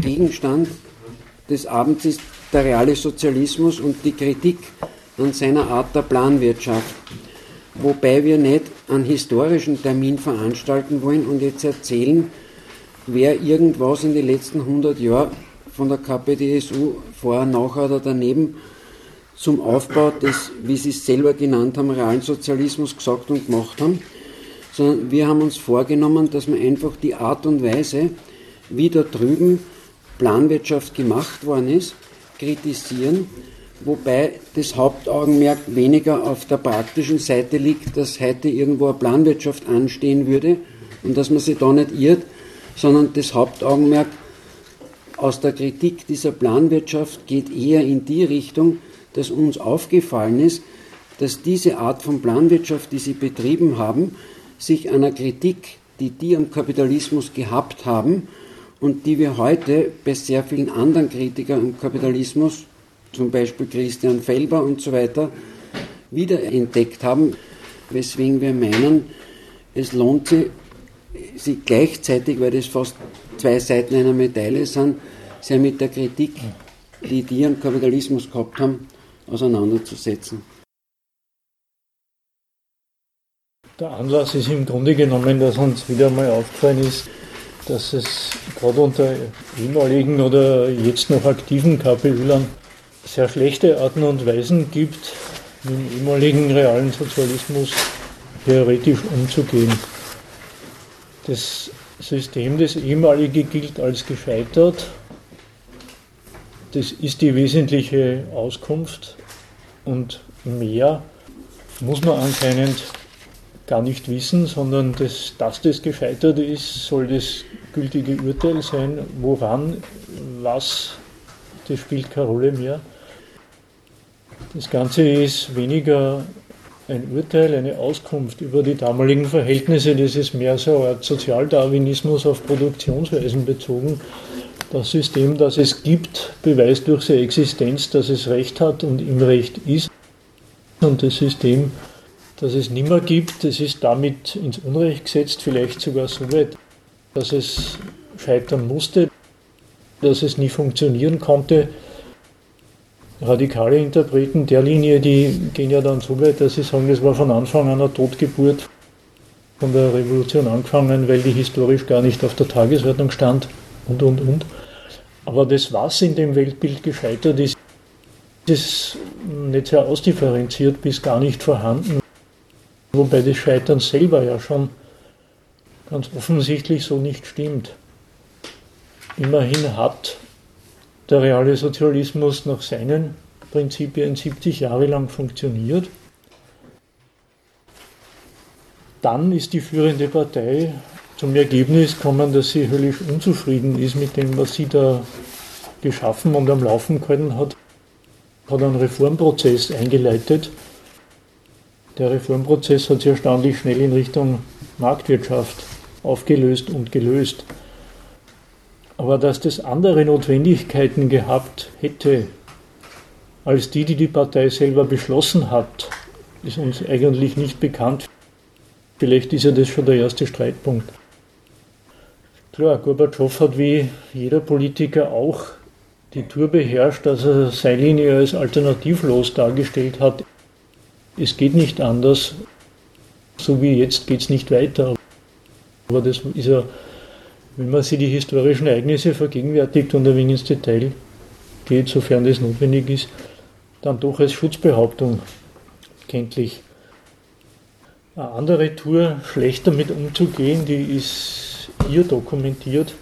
Gegenstand des Abends ist der reale Sozialismus und die Kritik an seiner Art der Planwirtschaft. Wobei wir nicht einen historischen Termin veranstalten wollen und jetzt erzählen, wer irgendwas in den letzten 100 Jahren von der KPDSU vorher, nachher oder daneben zum Aufbau des, wie Sie es selber genannt haben, realen Sozialismus gesagt und gemacht haben, sondern wir haben uns vorgenommen, dass wir einfach die Art und Weise, wie da drüben Planwirtschaft gemacht worden ist, kritisieren, wobei das Hauptaugenmerk weniger auf der praktischen Seite liegt, dass heute irgendwo eine Planwirtschaft anstehen würde und dass man sich da nicht irrt, sondern das Hauptaugenmerk aus der Kritik dieser Planwirtschaft geht eher in die Richtung, dass uns aufgefallen ist, dass diese Art von Planwirtschaft, die sie betrieben haben, sich einer Kritik, die die am Kapitalismus gehabt haben und die wir heute bei sehr vielen anderen Kritikern am Kapitalismus, zum Beispiel Christian Felber und so weiter, wiederentdeckt haben, weswegen wir meinen, es lohnt sich, sie gleichzeitig, weil das fast zwei Seiten einer Medaille sind, sehr mit der Kritik, die die am Kapitalismus gehabt haben, auseinanderzusetzen. Der Anlass ist im Grunde genommen, dass uns wieder mal aufgefallen ist, dass es gerade unter ehemaligen oder jetzt noch aktiven KPÖlern sehr schlechte Arten und Weisen gibt, mit dem ehemaligen realen Sozialismus theoretisch umzugehen. Das System, das ehemalige gilt als gescheitert. Das ist die wesentliche Auskunft und mehr muss man anscheinend gar nicht wissen, sondern das, dass das gescheitert ist, soll das gültige Urteil sein. Woran, was, das spielt keine Rolle mehr. Das Ganze ist weniger ein Urteil, eine Auskunft über die damaligen Verhältnisse. Das ist mehr so eine Art Sozialdarwinismus auf Produktionsweisen bezogen. Das System, das es gibt, beweist durch seine Existenz, dass es Recht hat und im Recht ist. Und das System, das es nimmer gibt, das ist damit ins Unrecht gesetzt, vielleicht sogar so weit, dass es scheitern musste, dass es nie funktionieren konnte. Radikale Interpreten der Linie, die gehen ja dann so weit, dass sie sagen, es war von Anfang an eine Totgeburt von der Revolution angefangen, weil die historisch gar nicht auf der Tagesordnung stand und, und, und. Aber das, was in dem Weltbild gescheitert ist, ist nicht sehr ausdifferenziert bis gar nicht vorhanden. Wobei das Scheitern selber ja schon ganz offensichtlich so nicht stimmt. Immerhin hat der reale Sozialismus nach seinen Prinzipien 70 Jahre lang funktioniert. Dann ist die führende Partei zum Ergebnis gekommen, dass sie höllisch unzufrieden ist mit dem, was sie da geschaffen und am Laufen gehalten hat, hat einen Reformprozess eingeleitet, der Reformprozess hat sich erstaunlich schnell in Richtung Marktwirtschaft aufgelöst und gelöst. Aber dass das andere Notwendigkeiten gehabt hätte, als die, die die Partei selber beschlossen hat, ist uns eigentlich nicht bekannt. Vielleicht ist ja das schon der erste Streitpunkt. Klar, Gorbatschow hat wie jeder Politiker auch die Tour beherrscht, dass er seine Linie als alternativlos dargestellt hat es geht nicht anders, so wie jetzt geht es nicht weiter. Aber das ist ja, wenn man sich die historischen Ereignisse vergegenwärtigt und ein wenig ins Detail geht, sofern das notwendig ist, dann doch als Schutzbehauptung kenntlich. Eine andere Tour, schlecht damit umzugehen, die ist hier dokumentiert.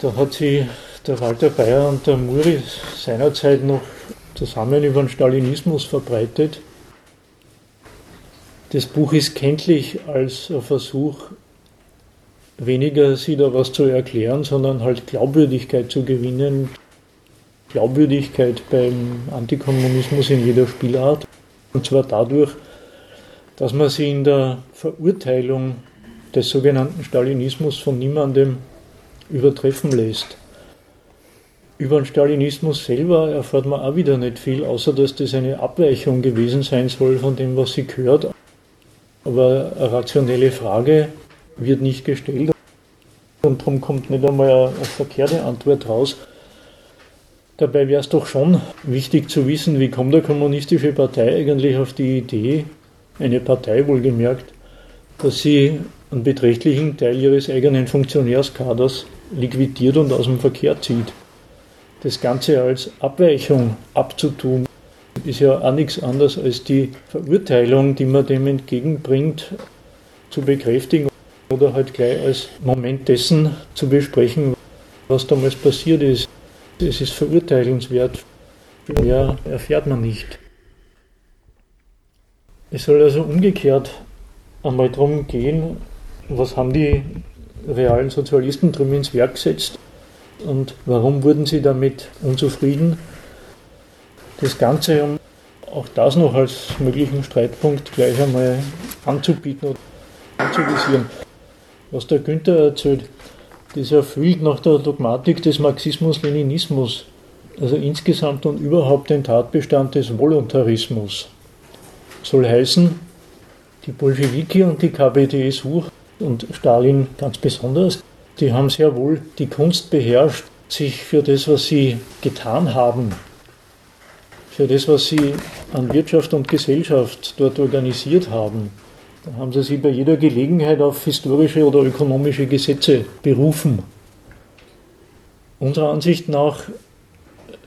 Da hat sie der Walter Bayer und der Muri seinerzeit noch zusammen über den Stalinismus verbreitet. Das Buch ist kenntlich als ein Versuch, weniger sie da was zu erklären, sondern halt Glaubwürdigkeit zu gewinnen. Glaubwürdigkeit beim Antikommunismus in jeder Spielart. Und zwar dadurch, dass man sie in der Verurteilung des sogenannten Stalinismus von niemandem übertreffen lässt. Über den Stalinismus selber erfährt man auch wieder nicht viel, außer dass das eine Abweichung gewesen sein soll von dem, was sie gehört. Aber eine rationelle Frage wird nicht gestellt. Und darum kommt nicht einmal eine, verkehrte Antwort raus. Dabei wäre es doch schon wichtig zu wissen, wie kommt eine kommunistische Partei eigentlich auf die Idee, eine Partei wohlgemerkt, dass sie einen beträchtlichen Teil ihres eigenen Funktionärskaders liquidiert und aus dem Verkehr zieht. Das Ganze als Abweichung abzutun, ist ja auch nichts anderes als die Verurteilung, die man dem entgegenbringt, zu bekräftigen oder halt gleich als Moment dessen zu besprechen, was damals passiert ist. Es ist verurteilenswert. Mehr erfährt man nicht. Es soll also umgekehrt einmal darum gehen, was haben die realen Sozialisten drum ins Werk gesetzt und warum wurden sie damit unzufrieden. Das Ganze, um auch das noch als möglichen Streitpunkt gleich einmal anzubieten und anzuvisieren. Was der Günther erzählt, das erfüllt nach der Dogmatik des Marxismus-Leninismus, also insgesamt und überhaupt den Tatbestand des Voluntarismus. Soll heißen, die Bolschewiki und die KPDSU und Stalin ganz besonders, die haben sehr wohl die Kunst beherrscht, sich für das, was sie getan haben, für das, was sie an Wirtschaft und Gesellschaft dort organisiert haben, da haben sie sich bei jeder Gelegenheit auf historische oder ökonomische Gesetze berufen. Unserer Ansicht nach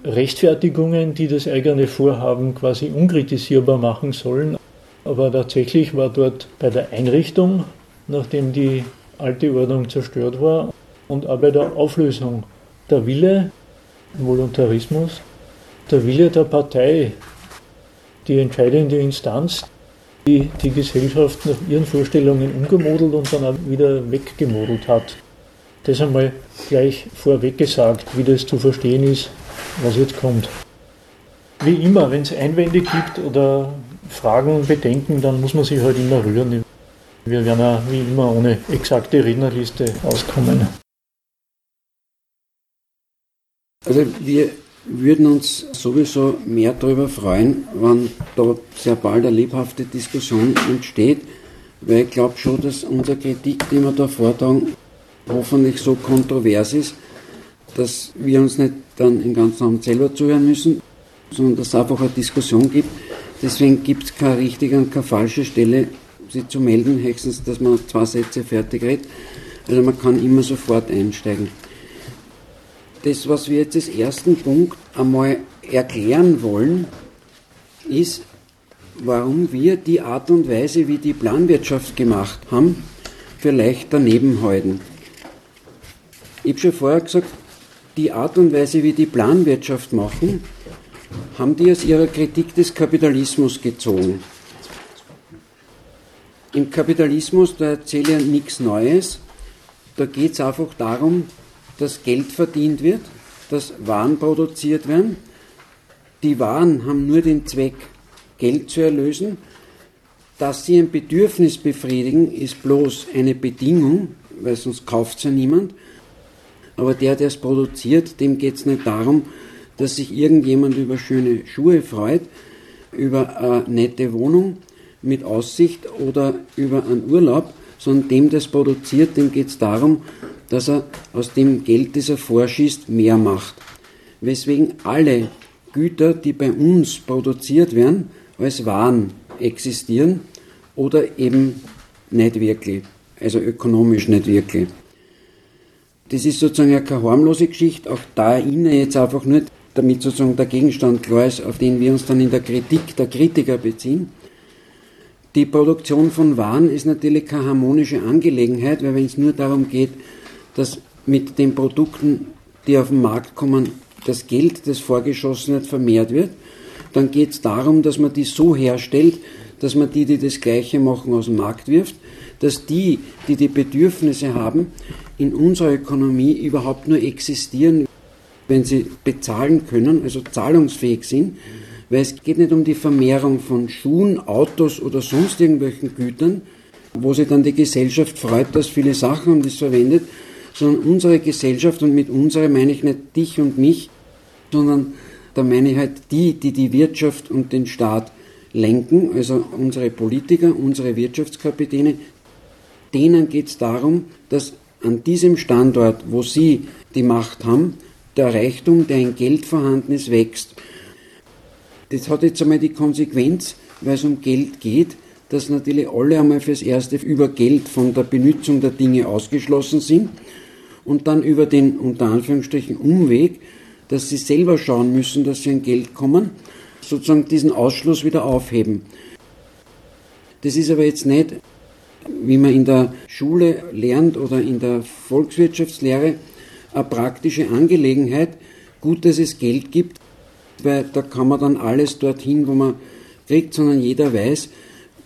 Rechtfertigungen, die das eigene Vorhaben quasi unkritisierbar machen sollen. Aber tatsächlich war dort bei der Einrichtung, nachdem die alte Ordnung zerstört war, und auch bei der Auflösung der Wille, Voluntarismus, der Wille der Partei, die entscheidende Instanz, die die Gesellschaft nach ihren Vorstellungen umgemodelt und dann auch wieder weggemodelt hat. Das einmal gleich vorweg gesagt, wie das zu verstehen ist, was jetzt kommt. Wie immer, wenn es Einwände gibt oder Fragen, Bedenken, dann muss man sich halt immer rühren. Wir werden ja wie immer ohne exakte Rednerliste auskommen. Also wir würden uns sowieso mehr darüber freuen, wenn da sehr bald eine lebhafte Diskussion entsteht, weil ich glaube schon, dass unsere Kritik, die wir da vortragen, hoffentlich so kontrovers ist, dass wir uns nicht dann im ganzen Abend selber zuhören müssen, sondern dass es einfach eine Diskussion gibt. Deswegen gibt es keine richtige und keine falsche Stelle, sie zu melden, höchstens, dass man zwei Sätze fertig redet. Also man kann immer sofort einsteigen das, was wir jetzt als ersten Punkt einmal erklären wollen, ist, warum wir die Art und Weise, wie die Planwirtschaft gemacht haben, vielleicht daneben halten. Ich habe schon vorher gesagt, die Art und Weise, wie die Planwirtschaft machen, haben die aus ihrer Kritik des Kapitalismus gezogen. Im Kapitalismus, da erzähle ich nichts Neues, da geht es einfach darum, dass Geld verdient wird, dass Waren produziert werden. Die Waren haben nur den Zweck, Geld zu erlösen. Dass sie ein Bedürfnis befriedigen, ist bloß eine Bedingung, weil sonst kauft es ja niemand. Aber der, der es produziert, dem geht es nicht darum, dass sich irgendjemand über schöne Schuhe freut, über eine nette Wohnung mit Aussicht oder über einen Urlaub, sondern dem, der es produziert, dem geht es darum, dass er aus dem Geld, das er vorschießt, mehr macht. Weswegen alle Güter, die bei uns produziert werden, als Waren existieren oder eben nicht wirklich, also ökonomisch nicht wirklich. Das ist sozusagen ja keine harmlose Geschichte, auch da ich jetzt einfach nur, damit sozusagen der Gegenstand klar ist, auf den wir uns dann in der Kritik der Kritiker beziehen. Die Produktion von Waren ist natürlich keine harmonische Angelegenheit, weil wenn es nur darum geht, dass mit den Produkten, die auf den Markt kommen, das Geld, das vorgeschossen wird, vermehrt wird. Dann geht es darum, dass man die so herstellt, dass man die, die das Gleiche machen, aus dem Markt wirft, dass die, die die Bedürfnisse haben, in unserer Ökonomie überhaupt nur existieren, wenn sie bezahlen können, also zahlungsfähig sind, weil es geht nicht um die Vermehrung von Schuhen, Autos oder sonst irgendwelchen Gütern, wo sich dann die Gesellschaft freut, dass viele Sachen haben das verwendet, sondern unsere Gesellschaft, und mit unserer meine ich nicht dich und mich, sondern da meine ich halt die, die die Wirtschaft und den Staat lenken, also unsere Politiker, unsere Wirtschaftskapitäne, denen geht es darum, dass an diesem Standort, wo sie die Macht haben, der Reichtum, der in Geld vorhanden ist, wächst. Das hat jetzt einmal die Konsequenz, weil es um Geld geht, dass natürlich alle einmal fürs Erste über Geld von der Benutzung der Dinge ausgeschlossen sind und dann über den unter Anführungsstrichen Umweg, dass sie selber schauen müssen, dass sie an Geld kommen, sozusagen diesen Ausschluss wieder aufheben. Das ist aber jetzt nicht, wie man in der Schule lernt oder in der Volkswirtschaftslehre, eine praktische Angelegenheit. Gut, dass es Geld gibt, weil da kann man dann alles dorthin, wo man kriegt, sondern jeder weiß,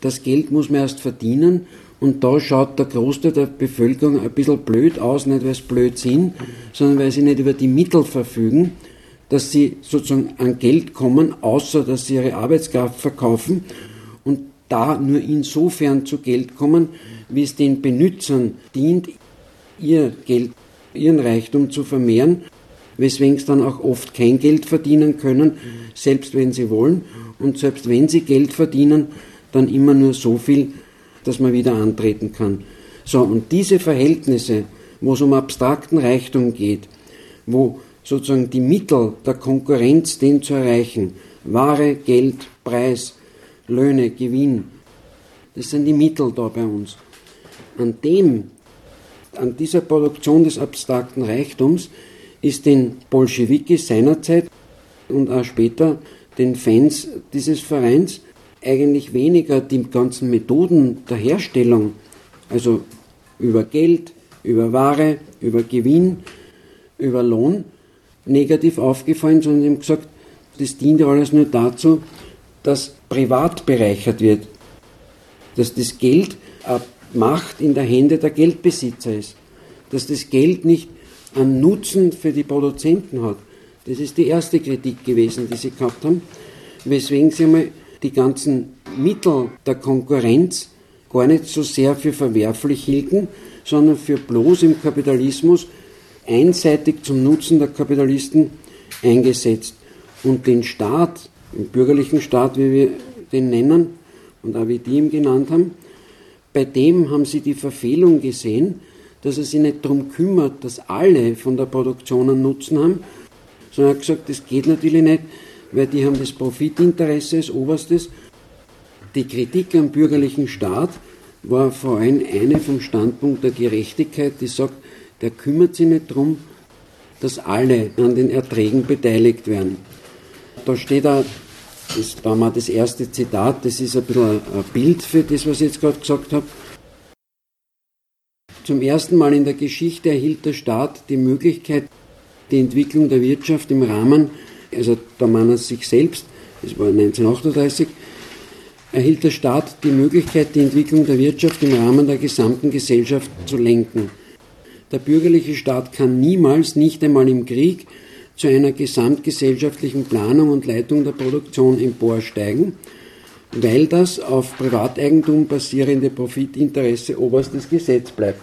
das Geld muss man erst verdienen. Und da schaut der Großteil der Bevölkerung ein bisschen blöd aus, nicht weil sie blöd sind, sondern weil sie nicht über die Mittel verfügen, dass sie sozusagen an Geld kommen, außer dass sie ihre Arbeitskraft verkaufen und da nur insofern zu Geld kommen, wie es den Benützern dient, ihr Geld, ihren Reichtum zu vermehren, weswegen sie dann auch oft kein Geld verdienen können, selbst wenn sie wollen. Und selbst wenn sie Geld verdienen, dann immer nur so viel, dass man wieder antreten kann. So, und diese Verhältnisse, wo es um abstrakten Reichtum geht, wo sozusagen die Mittel der Konkurrenz, den zu erreichen, Ware, Geld, Preis, Löhne, Gewinn, das sind die Mittel da bei uns. An dem, an dieser Produktion des abstrakten Reichtums ist den Bolschewiki seinerzeit und auch später den Fans dieses Vereins eigentlich weniger die ganzen Methoden der Herstellung, also über Geld, über Ware, über Gewinn, über Lohn, negativ aufgefallen, sondern sie haben gesagt, das dient ja alles nur dazu, dass privat bereichert wird, dass das Geld eine Macht in der Hände der Geldbesitzer ist, dass das Geld nicht einen Nutzen für die Produzenten hat. Das ist die erste Kritik gewesen, die sie gehabt haben, weswegen sie einmal die ganzen Mittel der Konkurrenz gar nicht so sehr für verwerflich hielten, sondern für bloß im Kapitalismus einseitig zum Nutzen der Kapitalisten eingesetzt. Und den Staat, den bürgerlichen Staat, wie wir den nennen, und auch wie die ihn genannt haben, bei dem haben sie die Verfehlung gesehen, dass er sich nicht darum kümmert, dass alle von der Produktion einen Nutzen haben, sondern er hat gesagt, das geht natürlich nicht, weil die haben das Profitinteresse als oberstes. Die Kritik am bürgerlichen Staat war vor allem eine vom Standpunkt der Gerechtigkeit, die sagt, der kümmert sich nicht darum, dass alle an den Erträgen beteiligt werden. Da steht da, das war mal das erste Zitat, das ist ein bisschen ein Bild für das, was ich jetzt gerade gesagt habe. Zum ersten Mal in der Geschichte erhielt der Staat die Möglichkeit, die Entwicklung der Wirtschaft im Rahmen also da man es sich selbst, das war 1938, erhielt der Staat die Möglichkeit, die Entwicklung der Wirtschaft im Rahmen der gesamten Gesellschaft zu lenken. Der bürgerliche Staat kann niemals, nicht einmal im Krieg, zu einer gesamtgesellschaftlichen Planung und Leitung der Produktion emporsteigen, weil das auf Privateigentum basierende Profitinteresse oberstes Gesetz bleibt.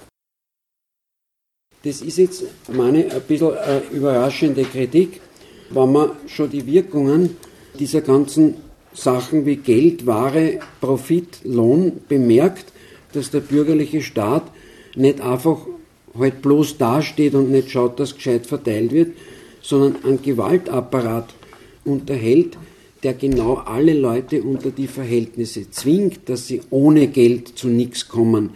Das ist jetzt meine ein bisschen eine überraschende Kritik, wenn man schon die Wirkungen dieser ganzen Sachen wie Geld, Ware, Profit, Lohn bemerkt, dass der bürgerliche Staat nicht einfach halt bloß dasteht und nicht schaut, dass gescheit verteilt wird, sondern einen Gewaltapparat unterhält, der genau alle Leute unter die Verhältnisse zwingt, dass sie ohne Geld zu nichts kommen,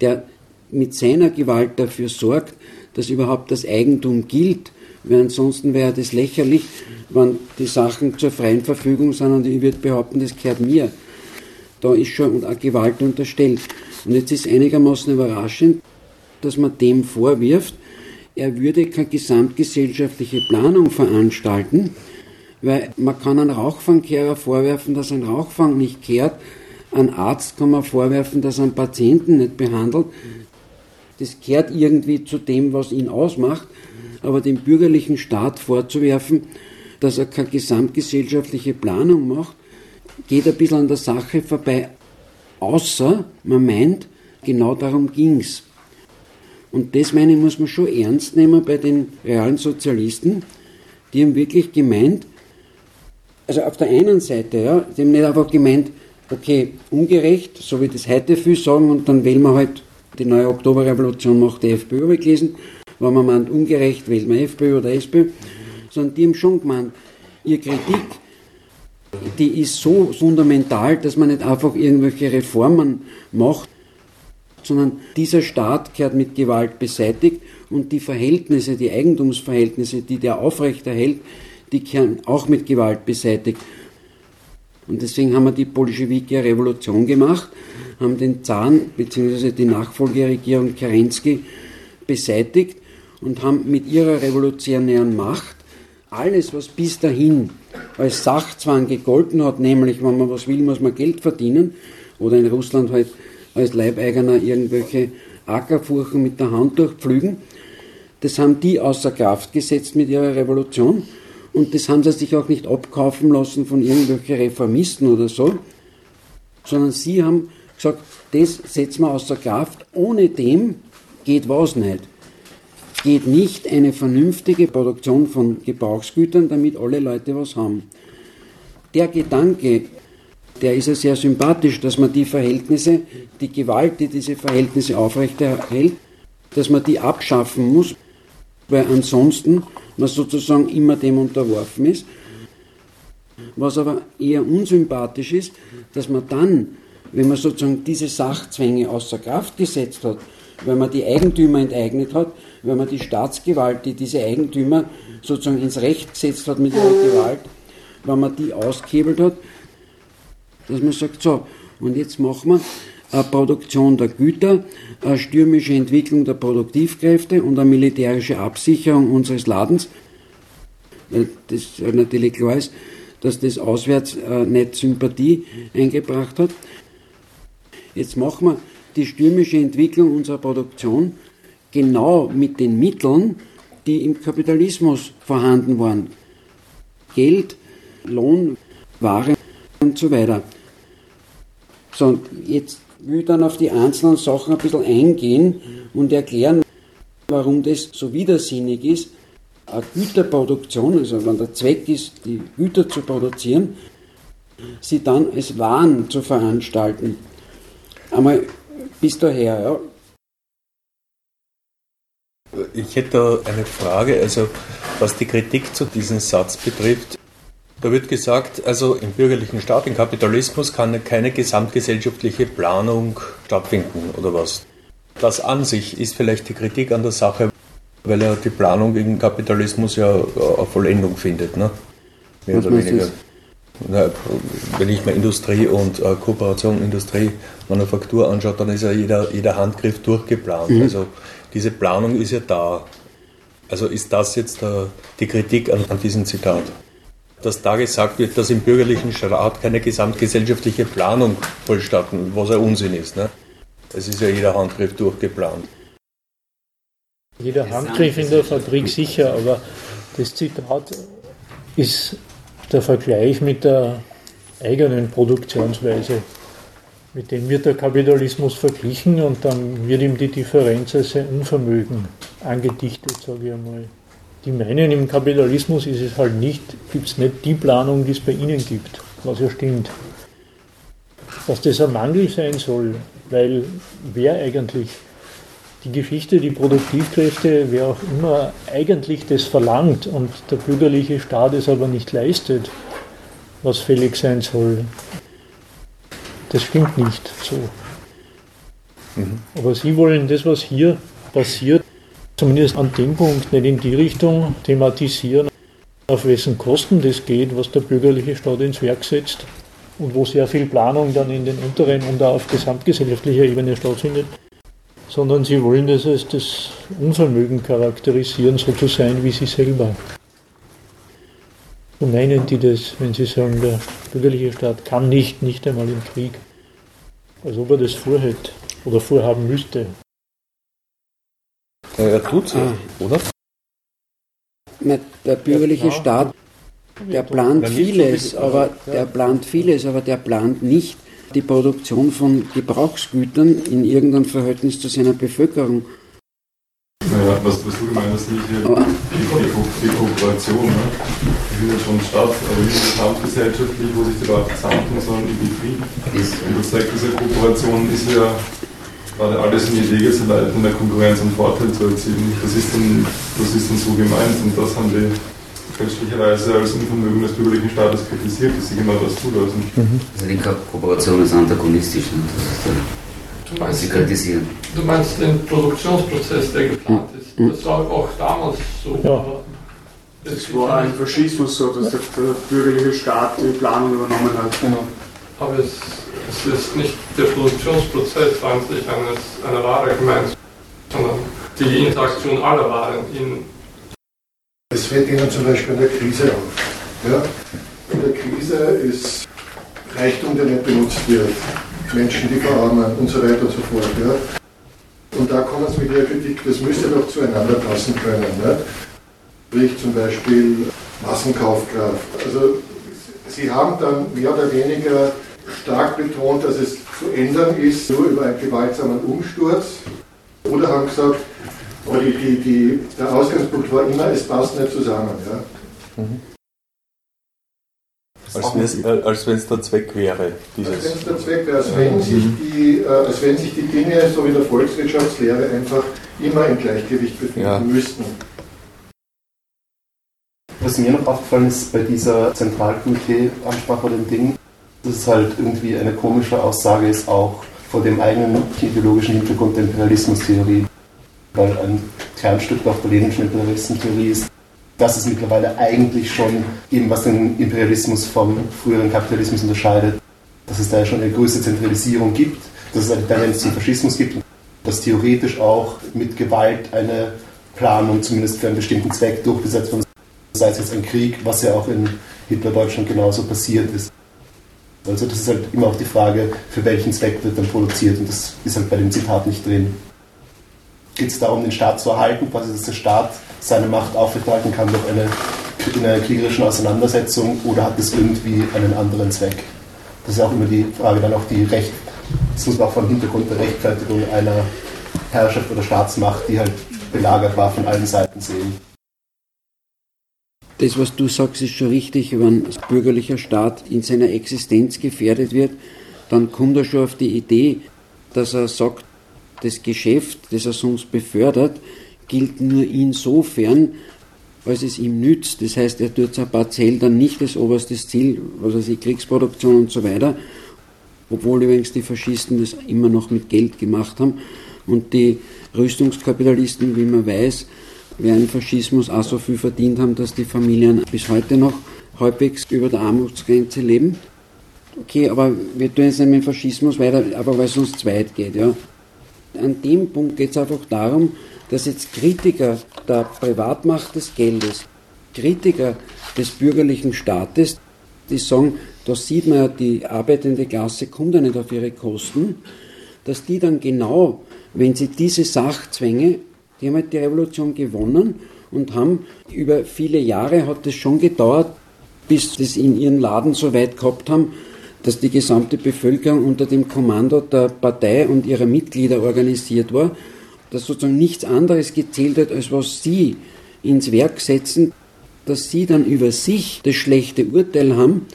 der mit seiner Gewalt dafür sorgt, dass überhaupt das Eigentum gilt weil ansonsten wäre das lächerlich, wenn die Sachen zur freien Verfügung sind und ich würde behaupten, das gehört mir. Da ist schon Gewalt unterstellt. Und jetzt ist einigermaßen überraschend, dass man dem vorwirft, er würde keine gesamtgesellschaftliche Planung veranstalten, weil man kann einem Rauchfangkehrer vorwerfen, dass ein Rauchfang nicht kehrt, ein Arzt kann man vorwerfen, dass er einen Patienten nicht behandelt. Das kehrt irgendwie zu dem, was ihn ausmacht aber dem bürgerlichen Staat vorzuwerfen, dass er keine gesamtgesellschaftliche Planung macht, geht ein bisschen an der Sache vorbei, außer man meint, genau darum ging's. Und das meine ich, muss man schon ernst nehmen bei den realen Sozialisten, die haben wirklich gemeint, also auf der einen Seite, ja, die haben nicht einfach gemeint, okay, ungerecht, so wie das heute viel sagen, und dann wählen wir halt Die neue Oktoberrevolution macht die FPÖ gelesen, wenn man meint, ungerecht wählt man FPÖ oder SPÖ, sondern die haben schon gemeint, ihre Kritik, die ist so fundamental, dass man nicht einfach irgendwelche Reformen macht, sondern dieser Staat gehört mit Gewalt beseitigt und die Verhältnisse, die Eigentumsverhältnisse, die der aufrechterhält, die gehören auch mit Gewalt beseitigt. Und deswegen haben wir die bolschewiki Revolution gemacht, haben den Zahn bzw. die Nachfolgeregierung Kerensky beseitigt und haben mit ihrer revolutionären Macht alles, was bis dahin als Sachzwang gegolten hat, nämlich wenn man was will, muss man Geld verdienen, oder in Russland halt als Leibeigener irgendwelche Ackerfurchen mit der Hand durchpflügen, das haben die außer Kraft gesetzt mit ihrer Revolution und das haben sie sich auch nicht abkaufen lassen von irgendwelchen Reformisten oder so, sondern sie haben gesagt, das setzen wir außer Kraft, ohne dem geht was nicht. Geht nicht eine vernünftige Produktion von Gebrauchsgütern, damit alle Leute was haben. Der Gedanke, der ist ja sehr sympathisch, dass man die Verhältnisse, die Gewalt, die diese Verhältnisse aufrechterhält, dass man die abschaffen muss, weil ansonsten man sozusagen immer dem unterworfen ist. Was aber eher unsympathisch ist, dass man dann, wenn man sozusagen diese Sachzwänge außer Kraft gesetzt hat, wenn man die Eigentümer enteignet hat, wenn man die Staatsgewalt, die diese Eigentümer sozusagen ins Recht gesetzt hat mit ihrer Gewalt, wenn man die ausgehebelt hat, dass man sagt, so, und jetzt machen wir eine Produktion der Güter, eine stürmische Entwicklung der Produktivkräfte und eine militärische Absicherung unseres Ladens, das natürlich klar ist, dass das auswärts äh, nicht Sympathie eingebracht hat. Jetzt machen wir die stürmische Entwicklung unserer Produktion genau mit den Mitteln, die im Kapitalismus vorhanden waren. Geld, Lohn, Ware und so weiter. So, jetzt will ich dann auf die einzelnen Sachen ein bisschen eingehen und erklären, warum das so widersinnig ist. Eine Güterproduktion, also wenn der Zweck ist, die Güter zu produzieren, sie dann als Waren zu veranstalten. Einmal bis daher, ja. Ich hätte da eine Frage, also was die Kritik zu diesem Satz betrifft. Da wird gesagt, also im bürgerlichen Staat, im Kapitalismus kann keine gesamtgesellschaftliche Planung stattfinden oder was. Das an sich ist vielleicht die Kritik an der Sache, weil ja die Planung im Kapitalismus ja eine Vollendung findet, ne? Mehr oder weniger. Na, wenn ich mir Industrie und äh, Kooperation, Industrie, Manufaktur anschaue, dann ist ja jeder, jeder Handgriff durchgeplant. Mhm. Also diese Planung ist ja da. Also ist das jetzt äh, die Kritik an, an diesem Zitat? dass da gesagt wird, dass im bürgerlichen Staat keine gesamtgesellschaftliche Planung vollstatten, was ein Unsinn ist. Ne? Es ist ja jeder Handgriff durchgeplant. Jeder Handgriff in der Fabrik sicher, aber das Zitat ist der Vergleich mit der eigenen Produktionsweise. Mit dem wird der Kapitalismus verglichen und dann wird ihm die Differenz als ein Unvermögen angedichtet, sage ich einmal die meinen, im Kapitalismus ist es halt nicht, gibt es nicht die Planung, die es bei ihnen gibt, was ja stimmt. Dass das ein Mangel sein soll, weil wer eigentlich die Geschichte, die Produktivkräfte, wer auch immer eigentlich das verlangt und der bürgerliche Staat es aber nicht leistet, was fällig sein soll, das stimmt nicht so. Mhm. Aber Sie wollen das, was hier passiert, zumindest an dem Punkt nicht in die Richtung thematisieren, auf wessen Kosten das geht, was der bürgerliche Staat ins Werk setzt und wo sehr viel Planung dann in den unteren und auch auf gesamtgesellschaftlicher Ebene stattfindet, sondern sie wollen das als das Unvermögen charakterisieren, so zu sein wie sie selber. So meinen die das, wenn sie sagen, der bürgerliche Staat kann nicht, nicht einmal im Krieg, als ob er das vorhätte oder vorhaben müsste. Er tut es ja, oder? Der bürgerliche Staat, der plant vieles, aber der plant vieles, aber der plant nicht die Produktion von Gebrauchsgütern in irgendeinem Verhältnis zu seiner Bevölkerung. Naja, was, was du gemeint hast, nicht die, die, die Kooperation, ne? die findet schon statt, aber nicht gesamtgesellschaftlich, wo sich die Leute zusammentun, sondern im Betrieb. Und der Zweck dieser Kooperation ist ja gerade alles in die Wege zu leiten, in der Konkurrenz einen Vorteil zu erzielen. Das ist dann, das ist dann so gemeint und das haben die fälschlicherweise als Unvermögen des bürgerlichen Staates kritisiert, dass sie genau das zulassen. Mhm. Also die Kooperation ist antagonistisch. Ne? Du meinst, sie kritisieren. Du meinst den Produktionsprozess, der geplant ist. Mhm. Das war auch damals so. Ja. Es war ein Faschismus so, dass der bürgerliche Staat die Planung übernommen hat. Genau. Aber es, es ist nicht der Produktionsprozess an sich eines, einer Ware gemeint, sondern die Interaktion aller Waren in es fällt Ihnen zum Beispiel in der Krise auf. Ja? In der Krise ist Reichtum, der nicht benutzt wird, Menschen, die verarmen und so weiter und so fort. Ja? Und da kommen Sie mit Ihrer Kritik, das müsste doch zueinander passen können. Ne? Sprich zum Beispiel Massenkaufkraft. Also Sie haben dann mehr oder weniger stark betont, dass es zu ändern ist, nur über einen gewaltsamen Umsturz. Oder haben gesagt, die, die, die, der Ausgangspunkt war immer, es passt nicht zusammen. Ja? Mhm. Als wenn es der Zweck wäre. Dieses als wenn es der Zweck wäre, als wenn, mhm. sich die, äh, als wenn sich die Dinge, so wie der Volkswirtschaftslehre, einfach immer im Gleichgewicht befinden ja. müssten. Was mir noch aufgefallen ist bei dieser Zentralkomitee-Ansprache oder dem Ding, dass es halt irgendwie eine komische Aussage ist, auch vor dem eigenen ideologischen Hintergrund der Imperialismustheorie weil ein Kernstück auch der leninschen Imperialistentheorie ist, dass es mittlerweile eigentlich schon eben was den Imperialismus vom früheren Kapitalismus unterscheidet, dass es da ja schon eine größere Zentralisierung gibt, dass es eine Tendenz zum Faschismus gibt, dass theoretisch auch mit Gewalt eine Planung zumindest für einen bestimmten Zweck durchgesetzt wird, sei es jetzt ein Krieg, was ja auch in Hitler-Deutschland genauso passiert ist. Also das ist halt immer auch die Frage, für welchen Zweck wird dann produziert und das ist halt bei dem Zitat nicht drin geht es darum, den Staat zu erhalten, quasi, dass der Staat seine Macht aufrechterhalten kann durch eine, in einer kriegerischen Auseinandersetzung oder hat es irgendwie einen anderen Zweck? Das ist auch immer die Frage, dann auch die Recht, das muss man auch vom Hintergrund der Rechtfertigung einer Herrschaft oder Staatsmacht, die halt belagert war, von allen Seiten sehen. Das, was du sagst, ist schon richtig. Wenn ein bürgerlicher Staat in seiner Existenz gefährdet wird, dann kommt er schon auf die Idee, dass er sagt, das Geschäft, das er sonst befördert, gilt nur insofern, als es ihm nützt. Das heißt, er tut sein Parzell dann nicht als oberstes Ziel, was weiß ich, Kriegsproduktion und so weiter, obwohl übrigens die Faschisten das immer noch mit Geld gemacht haben und die Rüstungskapitalisten, wie man weiß, während Faschismus auch so viel verdient haben, dass die Familien bis heute noch halbwegs über der Armutsgrenze leben. Okay, aber wir tun jetzt nicht mit Faschismus weiter, aber weil es uns zweit geht, ja an dem Punkt geht es einfach darum, dass jetzt Kritiker der Privatmacht des Geldes, Kritiker des bürgerlichen Staates, die sagen, da sieht man ja, die arbeitende Klasse kommt ja nicht auf ihre Kosten, dass die dann genau, wenn sie diese Sachzwänge, die haben halt die Revolution gewonnen und haben über viele Jahre hat es schon gedauert, bis sie das in ihren Laden so weit gehabt haben, dass die gesamte Bevölkerung unter dem Kommando der Partei und ihrer Mitglieder organisiert war, dass sozusagen nichts anderes gezählt hat, als was sie ins Werk setzen, dass sie dann über sich das schlechte Urteil haben,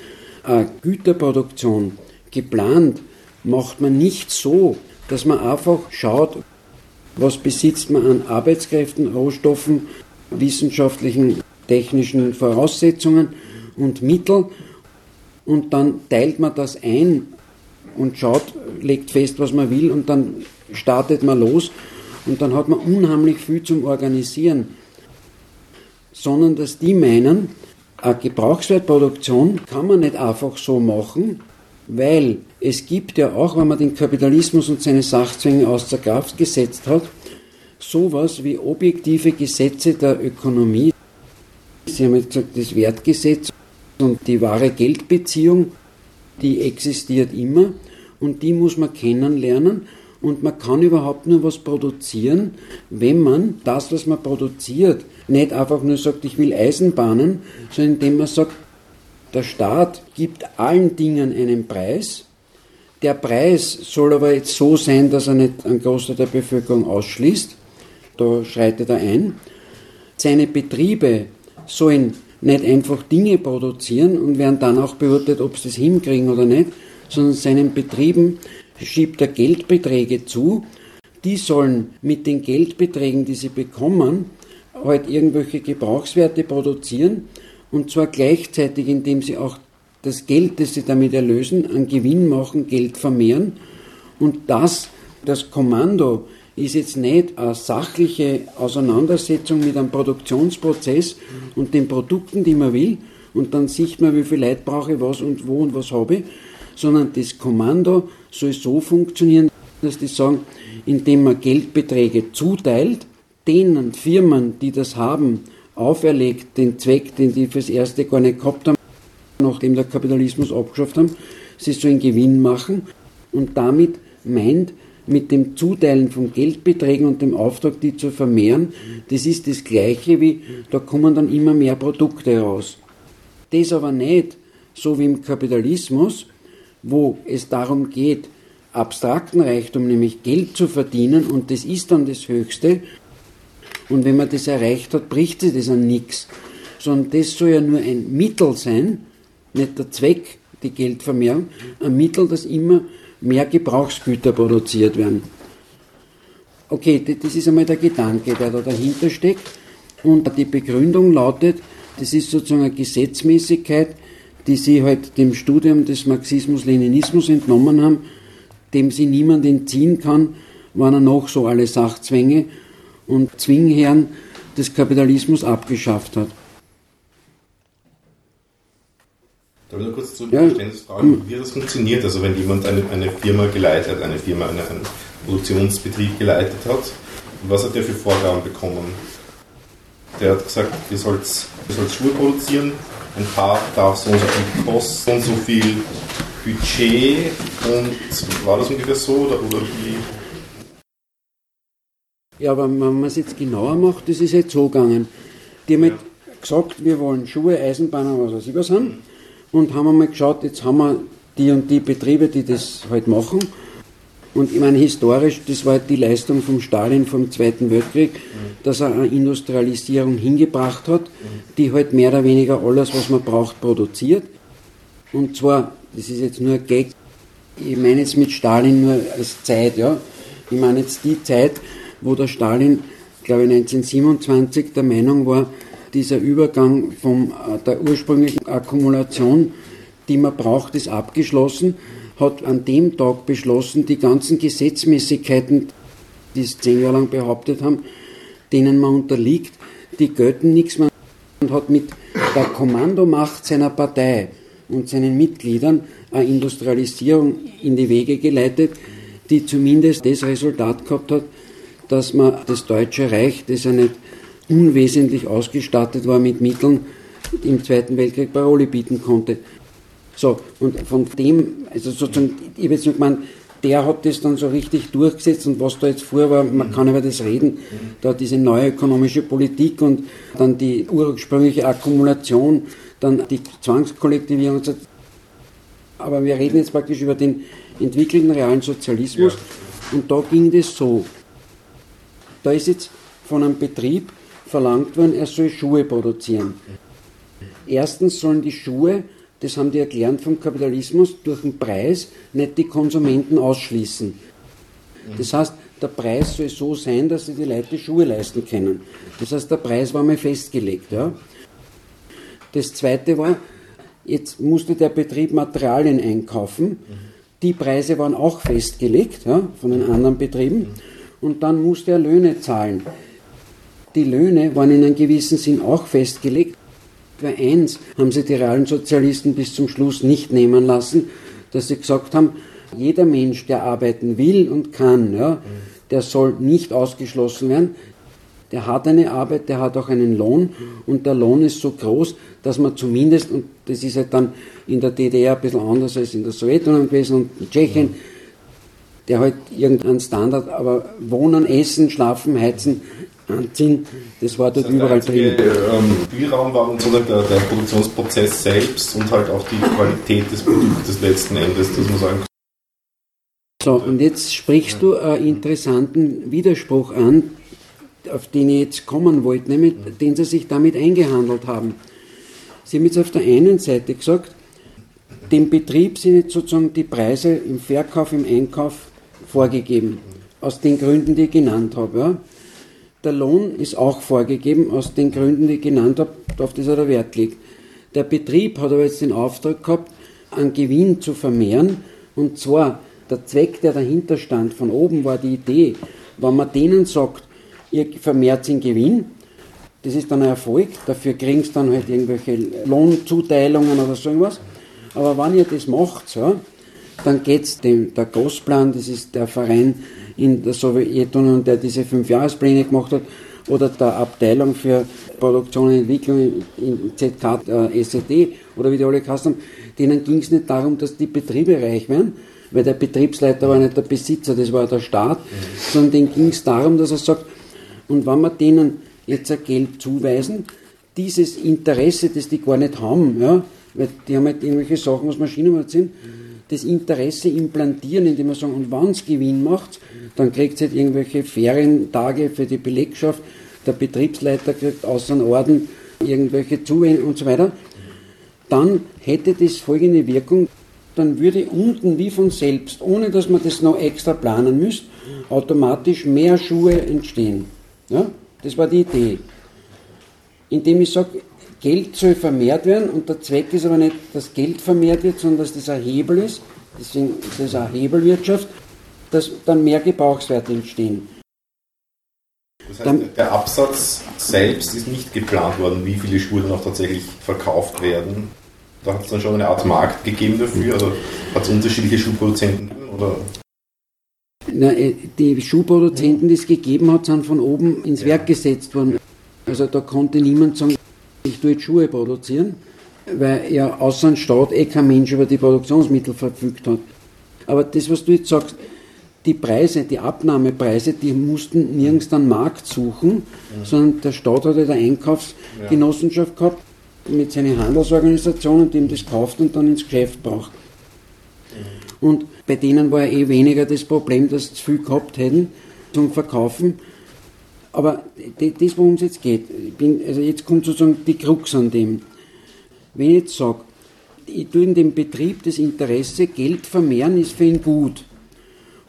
eine Güterproduktion geplant macht man nicht so, dass man einfach schaut, was besitzt man an Arbeitskräften, Rohstoffen, wissenschaftlichen, technischen Voraussetzungen und Mittel. Und dann teilt man das ein und schaut, legt fest, was man will und dann startet man los und dann hat man unheimlich viel zum Organisieren. Sondern dass die meinen, eine Gebrauchswertproduktion kann man nicht einfach so machen, weil es gibt ja auch, wenn man den Kapitalismus und seine Sachzwänge außer Kraft gesetzt hat, sowas wie objektive Gesetze der Ökonomie. Sie haben jetzt gesagt, das Wertgesetz und die wahre Geldbeziehung, die existiert immer und die muss man kennenlernen. Und man kann überhaupt nur was produzieren, wenn man das, was man produziert, nicht einfach nur sagt, ich will Eisenbahnen, sondern indem man sagt, der Staat gibt allen Dingen einen Preis. Der Preis soll aber jetzt so sein, dass er nicht einen Großteil der Bevölkerung ausschließt. Da schreitet er ein. Seine Betriebe sollen nicht einfach Dinge produzieren und werden dann auch beurteilt, ob sie das hinkriegen oder nicht, sondern seinen Betrieben schiebt er Geldbeträge zu, die sollen mit den Geldbeträgen, die sie bekommen, halt irgendwelche Gebrauchswerte produzieren. Und zwar gleichzeitig, indem sie auch das Geld, das sie damit erlösen, an Gewinn machen, Geld vermehren. Und das, das Kommando ist jetzt nicht eine sachliche Auseinandersetzung mit einem Produktionsprozess und den Produkten, die man will, und dann sieht man, wie viel Leid brauche ich was und wo und was habe ich, sondern das Kommando soll so funktionieren, dass die sagen, indem man Geldbeträge zuteilt, denen Firmen, die das haben, auferlegt, den Zweck, den die fürs Erste gar nicht gehabt haben, nachdem der Kapitalismus abgeschafft haben, sie sollen Gewinn machen und damit meint, mit dem Zuteilen von Geldbeträgen und dem Auftrag, die zu vermehren, das ist das Gleiche wie, da kommen dann immer mehr Produkte heraus. Das aber nicht so wie im Kapitalismus, wo es darum geht, abstrakten Reichtum, nämlich Geld zu verdienen und das ist dann das Höchste. Und wenn man das erreicht hat, bricht sich das an nichts. Sondern das soll ja nur ein Mittel sein, nicht der Zweck, die Geldvermehrung, ein Mittel, das immer mehr Gebrauchsgüter produziert werden. Okay, das ist einmal der Gedanke, der da dahinter steckt. Und die Begründung lautet, das ist sozusagen eine Gesetzmäßigkeit, die sie halt dem Studium des Marxismus-Leninismus entnommen haben, dem sie niemand entziehen kann, wann er noch so alle Sachzwänge und Zwingherren des Kapitalismus abgeschafft hat. Darf ich nur kurz zu ja. Verständnisfragen, wie das funktioniert? Also wenn jemand eine, eine Firma geleitet hat, eine Firma, eine, einen Produktionsbetrieb geleitet hat, was hat der für Vorgaben bekommen? Der hat gesagt, ihr sollt, ihr sollt Schuhe produzieren, ein Paar darf so und so viel kosten, so viel Budget und war das ungefähr so oder, oder wie? Ja, aber wenn man es jetzt genauer macht, das ist jetzt so gegangen. Die haben ja. gesagt, wir wollen Schuhe, Eisenbahnen, was weiß ich was haben und haben einmal geschaut, jetzt haben wir die und die Betriebe, die das halt machen. Und ich meine, historisch, das war halt die Leistung von Stalin vom Zweiten Weltkrieg, dass er eine Industrialisierung hingebracht hat, die halt mehr oder weniger alles, was man braucht, produziert. Und zwar, das ist jetzt nur ein Gag, ich meine jetzt mit Stalin nur als Zeit, ja. Ich meine jetzt die Zeit, wo der Stalin, glaube ich, 1927 der Meinung war, dieser Übergang von äh, der ursprünglichen Akkumulation, die man braucht, ist abgeschlossen, hat an dem Tag beschlossen, die ganzen Gesetzmäßigkeiten, die es zehn Jahre lang behauptet haben, denen man unterliegt, die gelten nichts mehr und hat mit der Kommandomacht seiner Partei und seinen Mitgliedern eine Industrialisierung in die Wege geleitet, die zumindest das Resultat gehabt hat, dass man das Deutsche Reich, das ja nicht unwesentlich ausgestattet war mit Mitteln, im Zweiten Weltkrieg Parole bieten konnte. So, und von dem, also sozusagen, ich jetzt nur gemeint, der hat das dann so richtig durchgesetzt und was da jetzt vor war, man kann über das reden, da diese neue ökonomische Politik und dann die ursprüngliche Akkumulation, dann die Zwangskollektivierung. Aber wir reden jetzt praktisch über den entwickelten realen Sozialismus ja. und da ging das so. Da ist jetzt von einem Betrieb verlangt worden, er soll Schuhe produzieren. Erstens sollen die Schuhe, das haben die erklärt vom Kapitalismus, durch den Preis nicht die Konsumenten ausschließen. Das heißt, der Preis soll so sein, dass sie die Leute Schuhe leisten können. Das heißt, der Preis war mal festgelegt. Ja. Das zweite war, jetzt musste der Betrieb Materialien einkaufen. Die Preise waren auch festgelegt ja, von den anderen Betrieben. Und dann musste er Löhne zahlen die Löhne waren in einem gewissen Sinn auch festgelegt. Bei eins haben sie die realen Sozialisten bis zum Schluss nicht nehmen lassen, dass sie gesagt haben, jeder Mensch, der arbeiten will und kann, ja, der soll nicht ausgeschlossen werden. Der hat eine Arbeit, der hat auch einen Lohn und der Lohn ist so groß, dass man zumindest, und das ist halt dann in der DDR ein bisschen anders als in der Sowjetunion gewesen und in Tschechien, der halt irgendeinen Standard, aber Wohnen, Essen, Schlafen, Heizen, anziehen. Das war dort das überall drin. Ähm, Spielraum war dann sozusagen der, der, Produktionsprozess selbst und halt auch die Qualität des Produktes letzten Endes, dass man sagen kann. So, und jetzt sprichst du einen interessanten Widerspruch an, auf den ich jetzt kommen wollte, nämlich den sie sich damit eingehandelt haben. Sie haben jetzt auf der einen Seite gesagt, dem Betrieb sind jetzt sozusagen die Preise im Verkauf, im Einkauf vorgegeben. aus den Gründen, die ich genannt habe. Ja. Der Lohn ist auch vorgegeben aus den Gründen, die ich genannt habe, auf er der Wert liegt. Der Betrieb hat aber jetzt den Auftrag gehabt, einen Gewinn zu vermehren. Und zwar, der Zweck, der dahinter stand, von oben war die Idee, wenn man denen sagt, ihr vermehrt den Gewinn, das ist dann ein Erfolg, dafür kriegen sie dann halt irgendwelche Lohnzuteilungen oder so irgendwas. Aber wenn ihr das macht, ja, dann geht es dem, der Gosplan, das ist der Verein in der Sowjetunion, der diese Fünfjahrespläne gemacht hat, oder der Abteilung für Produktion und Entwicklung in ZK, äh, SED, oder wie die alle geheißen haben, denen ging es nicht darum, dass die Betriebe reich werden, weil der Betriebsleiter war nicht der Besitzer, das war der Staat, sondern denen ging es darum, dass er sagt, und wenn wir denen jetzt ein Geld zuweisen, dieses Interesse, das die gar nicht haben, ja, weil die haben halt irgendwelche Sachen, was Maschinenwort sind, das Interesse implantieren, indem man sagen, und wenn es Gewinn macht, dann kriegt es halt irgendwelche Ferientage für die Belegschaft, der Betriebsleiter kriegt außer Orden irgendwelche Zuwendungen und so weiter, dann hätte das folgende Wirkung, dann würde unten wie von selbst, ohne dass man das noch extra planen müsste, automatisch mehr Schuhe entstehen. Ja? Das war die Idee. Indem ich sage, Geld soll vermehrt werden und der Zweck ist aber nicht, dass Geld vermehrt wird, sondern dass das ein Hebel ist, deswegen ist das eine Hebelwirtschaft, dass dann mehr Gebrauchswerte entstehen. Das heißt, dann, der Absatz selbst ist nicht geplant worden, wie viele Schuhe dann auch tatsächlich verkauft werden. Da hat es dann schon eine Art Markt gegeben dafür, also hat es unterschiedliche Schuhproduzenten oder? Na, äh, die Schuhproduzenten, die es gegeben hat, sind von oben ins ja. Werk gesetzt worden. Also da konnte niemand sagen, ich tue jetzt Schuhe produzieren, weil ja außer dem Staat eh kein Mensch über die Produktionsmittel verfügt hat. Aber das, was du jetzt sagst, die Preise, die Abnahmepreise, die mussten nirgends dann Markt suchen, mhm. sondern der Staat hatte eine Einkaufsgenossenschaft ja. gehabt mit seinen Handelsorganisationen, die ihm das kauft und dann ins Geschäft braucht. Mhm. Und bei denen war ja eh weniger das Problem, dass sie zu viel gehabt hätten zum Verkaufen. Aber das, worum es jetzt geht, bin, also jetzt kommt sozusagen die Krux an dem. Wenn ich jetzt sage, ich tue in dem Betrieb das Interesse, Geld vermehren ist für ihn gut.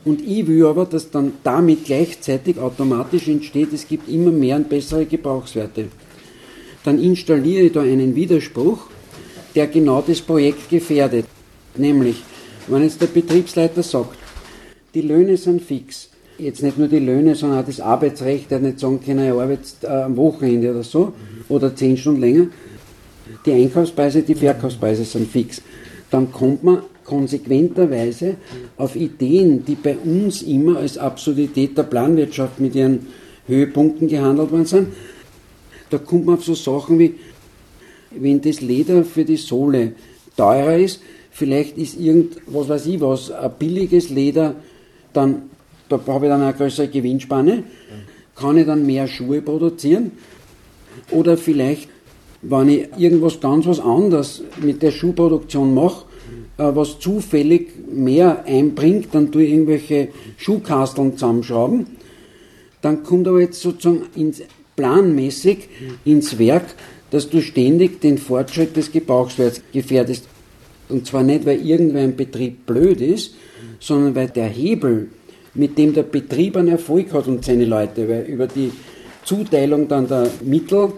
Und ich will aber, dass dann damit gleichzeitig automatisch entsteht, es gibt immer mehr und bessere Gebrauchswerte. Dann installiere ich da einen Widerspruch, der genau das Projekt gefährdet. Nämlich, wenn jetzt der Betriebsleiter sagt, die Löhne sind fix, jetzt nicht nur die Löhne, sondern auch das Arbeitsrecht, der nicht sagen kann, er arbeitet äh, am Wochenende oder so, oder zehn Stunden länger, die Einkaufspreise, die Verkaufspreise sind fix, dann kommt man konsequenterweise auf Ideen, die bei uns immer als Absurdität der Planwirtschaft mit ihren Höhepunkten gehandelt worden sind. Da kommt man auf so Sachen wie, wenn das Leder für die Sohle teurer ist, vielleicht ist irgend, was weiß ich was, ein billiges Leder, dann, da habe ich dann eine größere Gewinnspanne, kann ich dann mehr Schuhe produzieren oder vielleicht, wenn ich irgendwas ganz was anderes mit der Schuhproduktion mache, äh, was zufällig mehr einbringt, dann tue ich irgendwelche Schuhkasteln zusammenschrauben. Dann kommt aber jetzt sozusagen ins, planmäßig ins Werk, dass du ständig den Fortschritt des Gebrauchswerts gefährdest. Und zwar nicht, weil irgendwer im Betrieb blöd ist, sondern weil der Hebel, mit dem der Betrieb einen Erfolg hat und seine Leute, weil über die Zuteilung dann der Mittel,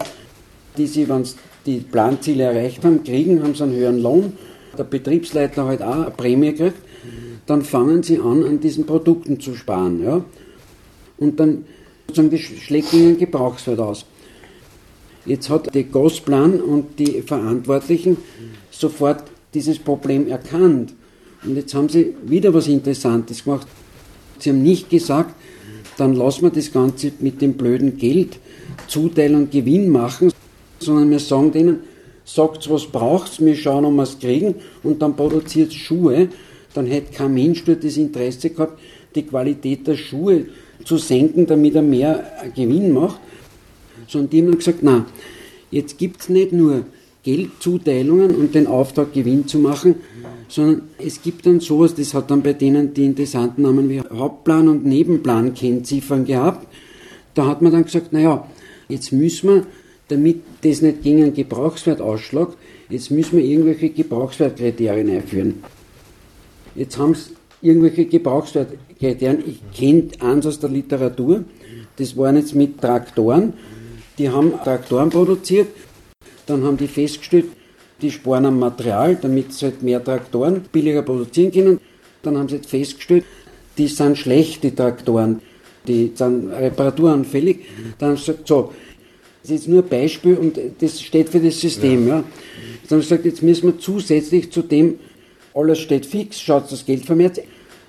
die sie, wenn sie die Planziele erreicht haben, kriegen, haben sie einen höheren Lohn der Betriebsleiter halt auch eine Prämie kriegt, dann fangen sie an, an diesen Produkten zu sparen. Ja? Und dann sozusagen schlägt ihnen Gebrauchswert aus. Jetzt hat der Gosplan und die Verantwortlichen sofort dieses Problem erkannt. Und jetzt haben sie wieder was Interessantes gemacht. Sie haben nicht gesagt, dann lassen wir das Ganze mit dem blöden Geld Zuteilung Gewinn machen, sondern wir sagen denen, sagt, was braucht's, wir schauen, ob wir es kriegen und dann produziert Schuhe, dann hätte kein Mensch dort das Interesse gehabt, die Qualität der Schuhe zu senken, damit er mehr Gewinn macht, sondern die haben gesagt, na, jetzt gibt es nicht nur Geldzuteilungen und den Auftrag Gewinn zu machen, sondern es gibt dann sowas, das hat dann bei denen die interessanten Namen wie Hauptplan und Nebenplan Kennziffern gehabt. Da hat man dann gesagt, naja, jetzt müssen wir damit das nicht gegen einen Gebrauchswert ausschlägt, jetzt müssen wir irgendwelche Gebrauchswertkriterien einführen. Jetzt haben sie irgendwelche Gebrauchswert, Kriterien. Ich kenne eins aus der Literatur, das waren jetzt mit Traktoren. Die haben Traktoren produziert, dann haben die festgestellt, die sparen am Material, damit sie halt mehr Traktoren billiger produzieren können. Dann haben sie jetzt festgestellt, die sind schlecht, die Traktoren, die sind reparaturanfällig. Dann haben sie gesagt, so, das ist jetzt nur ein Beispiel und das steht für das System. Ja. ja. Dann haben sie gesagt, jetzt müssen wir zusätzlich zu dem, alles steht fix, schaut das Geld vermehrt,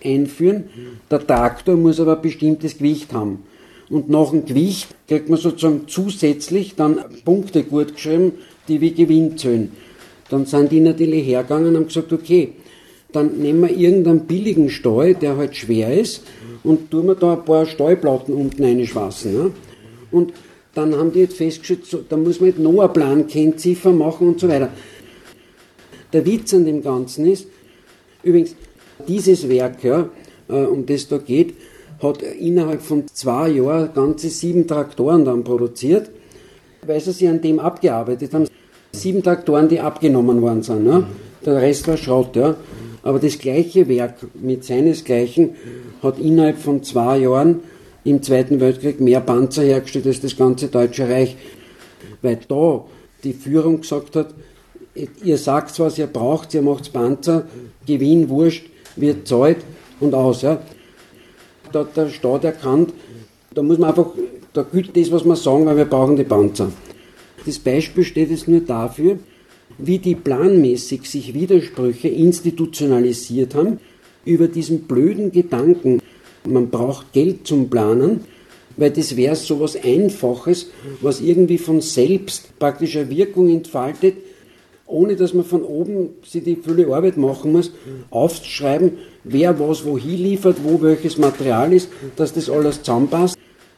einführen. Der Traktor muss aber ein bestimmtes Gewicht haben. Und nach dem Gewicht kriegt man sozusagen zusätzlich dann Punkte gut geschrieben, die wie Gewinn zählen. Dann sind die natürlich hergegangen und haben gesagt, okay, dann nehmen wir irgendeinen billigen Stall, der halt schwer ist, und tun wir da ein paar Stallplatten unten reinschwassen. Ja? Und dann haben die jetzt festgestellt, so, da muss man jetzt noch einen Plan, Kennziffer machen und so weiter. Der Witz an dem Ganzen ist, übrigens, dieses Werk, ja, äh, um das da geht, hat innerhalb von zwei Jahren ganze sieben Traktoren dann produziert, weil sie sich an dem abgearbeitet haben. Sieben Traktoren, die abgenommen worden sind. Ja. Der Rest war Schrott. Ja. Aber das gleiche Werk mit seinesgleichen hat innerhalb von zwei Jahren im Zweiten Weltkrieg mehr Panzer hergestellt als das ganze Deutsche Reich. Weil da die Führung gesagt hat, ihr sagt was ihr braucht, ihr macht Panzer, Gewinn, Wurscht, wird zahlt und aus. Ja. Da hat der Staat erkannt, da muss man einfach, da gilt das, was wir sagen, weil wir brauchen die Panzer. Das Beispiel steht jetzt nur dafür, wie die planmäßig sich Widersprüche institutionalisiert haben über diesen blöden Gedanken, man braucht Geld zum Planen, weil das wäre so was Einfaches, was irgendwie von selbst praktisch eine Wirkung entfaltet, ohne dass man von oben sich die viele Arbeit machen muss, aufschreiben, wer was wohin liefert, wo welches Material ist, dass das alles zusammenpasst,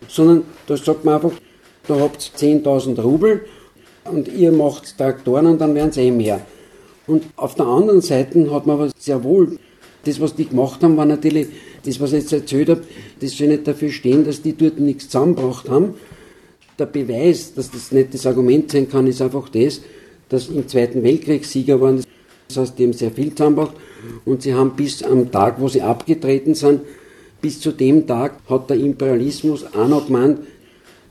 sondern da sagt man einfach, da habt ihr 10.000 Rubel und ihr macht Traktoren und dann werden es eh mehr. Und auf der anderen Seite hat man aber sehr wohl, das was die gemacht haben, war natürlich, das was ich jetzt erzählt habe, das soll nicht dafür stehen, dass die dort nichts zusammengebracht haben. Der Beweis, dass das nicht das Argument sein kann, ist einfach das, dass im Zweiten Weltkrieg Sieger waren. Das heißt, die haben sehr viel zusammengebracht und sie haben bis am Tag, wo sie abgetreten sind, bis zu dem Tag hat der Imperialismus auch noch gemeint,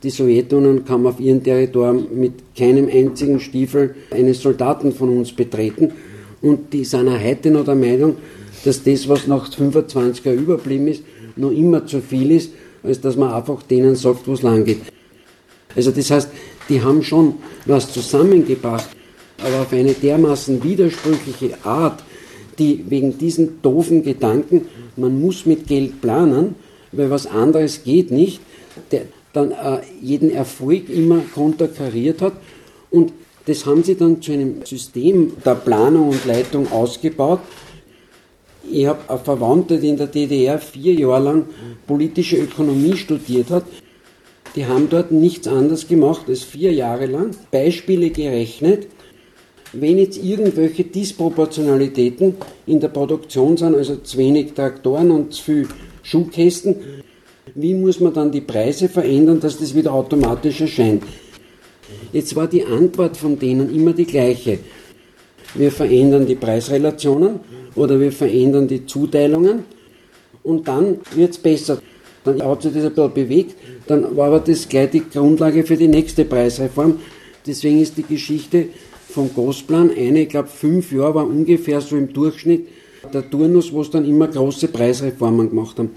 die Sowjetunion kann auf ihrem Territorium mit keinem einzigen Stiefel eines Soldaten von uns betreten. Und die sind auch heute noch der Meinung, dass das, was nach 25 Jahren überblieben ist, noch immer zu viel ist, als dass man einfach denen sagt, wo es lang geht. Also das heißt, die haben schon was zusammengebracht, aber auf eine dermaßen widersprüchliche Art, die wegen diesen doofen Gedanken, man muss mit Geld planen, weil was anderes geht nicht, der, dann äh, jeden Erfolg immer konterkariert hat. Und das haben sie dann zu einem System der Planung und Leitung ausgebaut. Ich habe eine Verwandte, die in der DDR vier Jahre lang politische Ökonomie studiert hat. Die haben dort nichts anderes gemacht als vier Jahre lang Beispiele gerechnet, wenn jetzt irgendwelche Disproportionalitäten in der Produktion sind, also zu wenig Traktoren und zu viel Schuhkästen, wie muss man dann die Preise verändern, dass das wieder automatisch erscheint? Jetzt war die Antwort von denen immer die gleiche. Wir verändern die Preisrelationen oder wir verändern die Zuteilungen und dann wird es besser. Dann hat sich das ein bisschen bewegt, dann war aber das gleich die Grundlage für die nächste Preisreform. Deswegen ist die Geschichte vom Gosplan eine, ich glaube fünf Jahre war ungefähr so im Durchschnitt der Turnus, wo es dann immer große Preisreformen gemacht haben.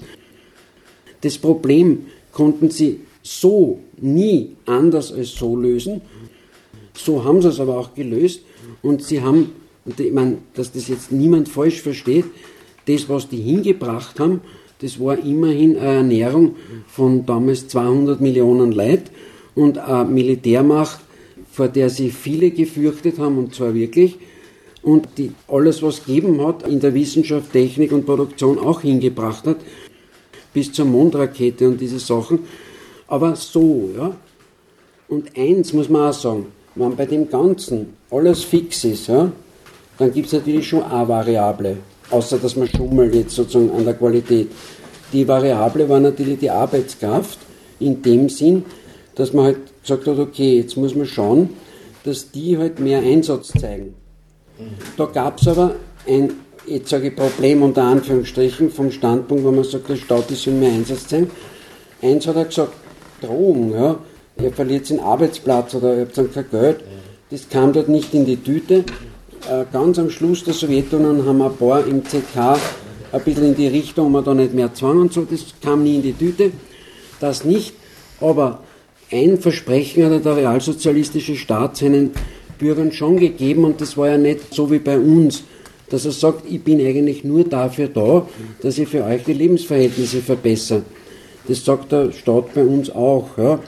Das Problem konnten sie so nie anders als so lösen. So haben sie es aber auch gelöst. Und sie haben, und ich meine, dass das jetzt niemand falsch versteht, das, was die hingebracht haben, das war immerhin eine Ernährung von damals 200 Millionen Leid und eine Militärmacht, vor der sie viele gefürchtet haben, und zwar wirklich, und die alles, was gegeben hat, in der Wissenschaft, Technik und Produktion auch hingebracht hat bis zur Mondrakete und diese Sachen. Aber so, ja. Und eins muss man auch sagen, wenn bei dem Ganzen alles fix ist, ja, dann gibt es natürlich schon eine Variable, außer dass man schummelt jetzt sozusagen an der Qualität. Die Variable war natürlich die Arbeitskraft, in dem Sinn, dass man halt gesagt hat, okay, jetzt muss man schauen, dass die halt mehr Einsatz zeigen. Da gab es aber ein jetzt sage ich Problem unter Anführungsstrichen, vom Standpunkt, wo man sagt, der Staat ist in mehr Einsatz sein. Eins hat er gesagt, Drohung, ja, er verliert seinen Arbeitsplatz oder er hat dann kein Geld. Das kam dort nicht in die Tüte. Äh, ganz am Schluss der Sowjetunion haben ein paar im ZK ein bisschen in die Richtung, man da nicht mehr Zwang und so, das kam nie in die Tüte. Das nicht, aber ein Versprechen hat der realsozialistische Staat seinen Bürgern schon gegeben und das war ja nicht so wie bei uns, dass er sagt, ich bin eigentlich nur dafür da, dass ich für euch die Lebensverhältnisse verbessere. Das sagt der Staat bei uns auch. Ja.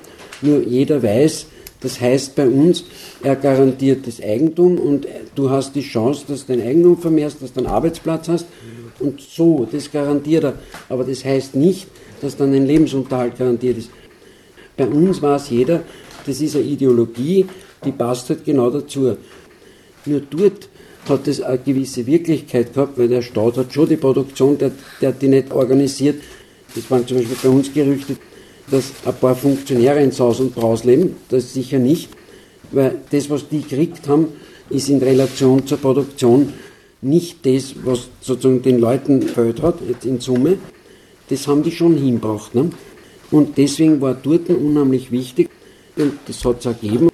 Nur jeder weiß, das heißt bei uns, er garantiert das Eigentum und du hast die Chance, dass du dein Eigentum vermehrst, dass du einen Arbeitsplatz hast und so, das garantiert er. Aber das heißt nicht, dass dann ein Lebensunterhalt garantiert ist. Bei uns weiß jeder, das ist eine Ideologie, die passt halt genau dazu. Nur dort hat es eine gewisse Wirklichkeit gehabt, weil der Staat hat schon die Produktion, der, der hat die nicht organisiert. Das waren zum Beispiel bei uns Gerüchte, dass ein paar Funktionäre ins Haus und Braus leben. Das sicher nicht, weil das, was die gekriegt haben, ist in Relation zur Produktion nicht das, was sozusagen den Leuten gefällt hat, jetzt in Summe. Das haben die schon hinbracht. Ne? Und deswegen war dort unheimlich wichtig, und das hat es ergeben,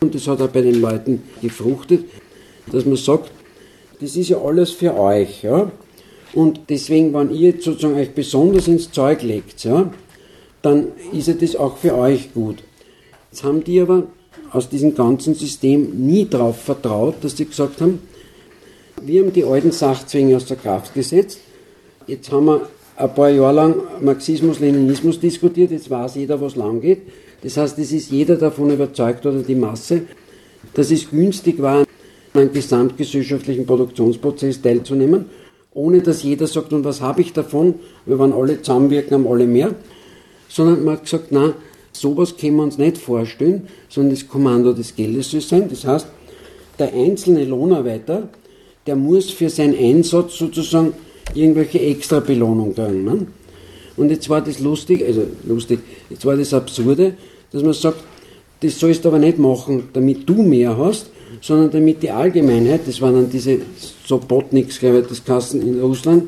und das hat auch bei den Leuten gefruchtet, dass man sagt, das ist ja alles für euch. Ja? Und deswegen, wenn ihr jetzt sozusagen euch besonders ins Zeug legt, ja, dann ist ja das auch für euch gut. Jetzt haben die aber aus diesem ganzen System nie darauf vertraut, dass sie gesagt haben, wir haben die alten Sachzwänge aus der Kraft gesetzt. Jetzt haben wir ein paar Jahre lang Marxismus, Leninismus diskutiert, jetzt weiß jeder, was lang geht. Das heißt, es ist jeder davon überzeugt oder die Masse, dass es günstig war, an gesamtgesellschaftlichen Produktionsprozess teilzunehmen, ohne dass jeder sagt, und was habe ich davon? Wir waren alle zusammenwirken, haben alle mehr. Sondern man hat gesagt, na, sowas können wir uns nicht vorstellen, sondern das Kommando des Geldes soll sein. Das heißt, der einzelne Lohnarbeiter, der muss für seinen Einsatz sozusagen irgendwelche extra Belohnung kriegen. Ne? Und jetzt war das lustig, also lustig, jetzt war das Absurde, dass man sagt, das sollst du aber nicht machen, damit du mehr hast, sondern damit die Allgemeinheit, das waren dann diese Sobotniks, glaube ich, das Kassen in Russland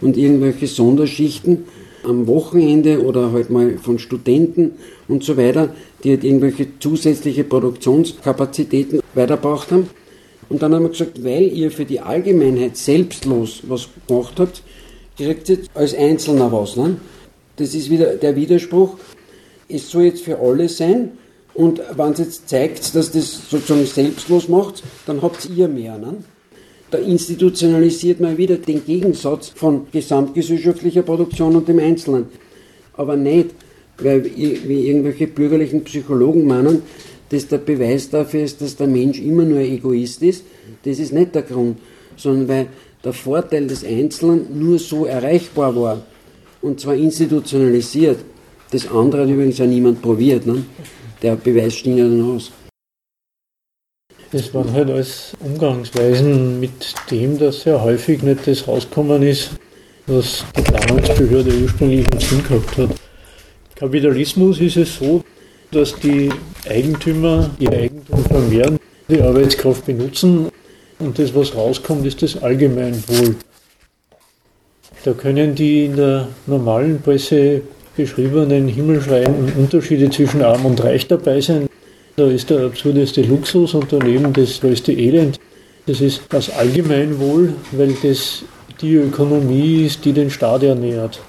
und irgendwelche Sonderschichten am Wochenende oder halt mal von Studenten und so weiter, die halt irgendwelche zusätzliche Produktionskapazitäten weitergebracht haben. Und dann haben wir gesagt, weil ihr für die Allgemeinheit selbstlos was gemacht habt, kriegt ihr als Einzelner was. Ne? Das ist wieder der Widerspruch. Es soll jetzt für alle sein und wenn es jetzt zeigt, dass das sozusagen selbstlos macht, dann habt ihr mehr. Ne? Da institutionalisiert man wieder den Gegensatz von gesamtgesellschaftlicher Produktion und dem Einzelnen. Aber nicht, weil wie irgendwelche bürgerlichen Psychologen meinen, dass der Beweis dafür ist, dass der Mensch immer nur Egoist ist. Das ist nicht der Grund, sondern weil der Vorteil des Einzelnen nur so erreichbar war und zwar institutionalisiert. Das andere hat übrigens ja niemand probiert. Ne? Der Beweis stinkt ja dann aus. Das waren halt alles Umgangsweisen mit dem, dass sehr häufig nicht das rausgekommen ist, was die Planungsbehörde ursprünglich im Sinn gehabt hat. Kapitalismus ist es so, dass die Eigentümer ihr Eigentum vermehren, die Arbeitskraft benutzen und das, was rauskommt, ist das Allgemeinwohl. Da können die in der normalen Presse beschriebenen himmelschreienden Unterschiede zwischen Arm und Reich dabei sein. Da ist der absurdeste Luxus und daneben das größte Elend. Das ist das Allgemeinwohl, weil das die Ökonomie ist, die den Staat ernährt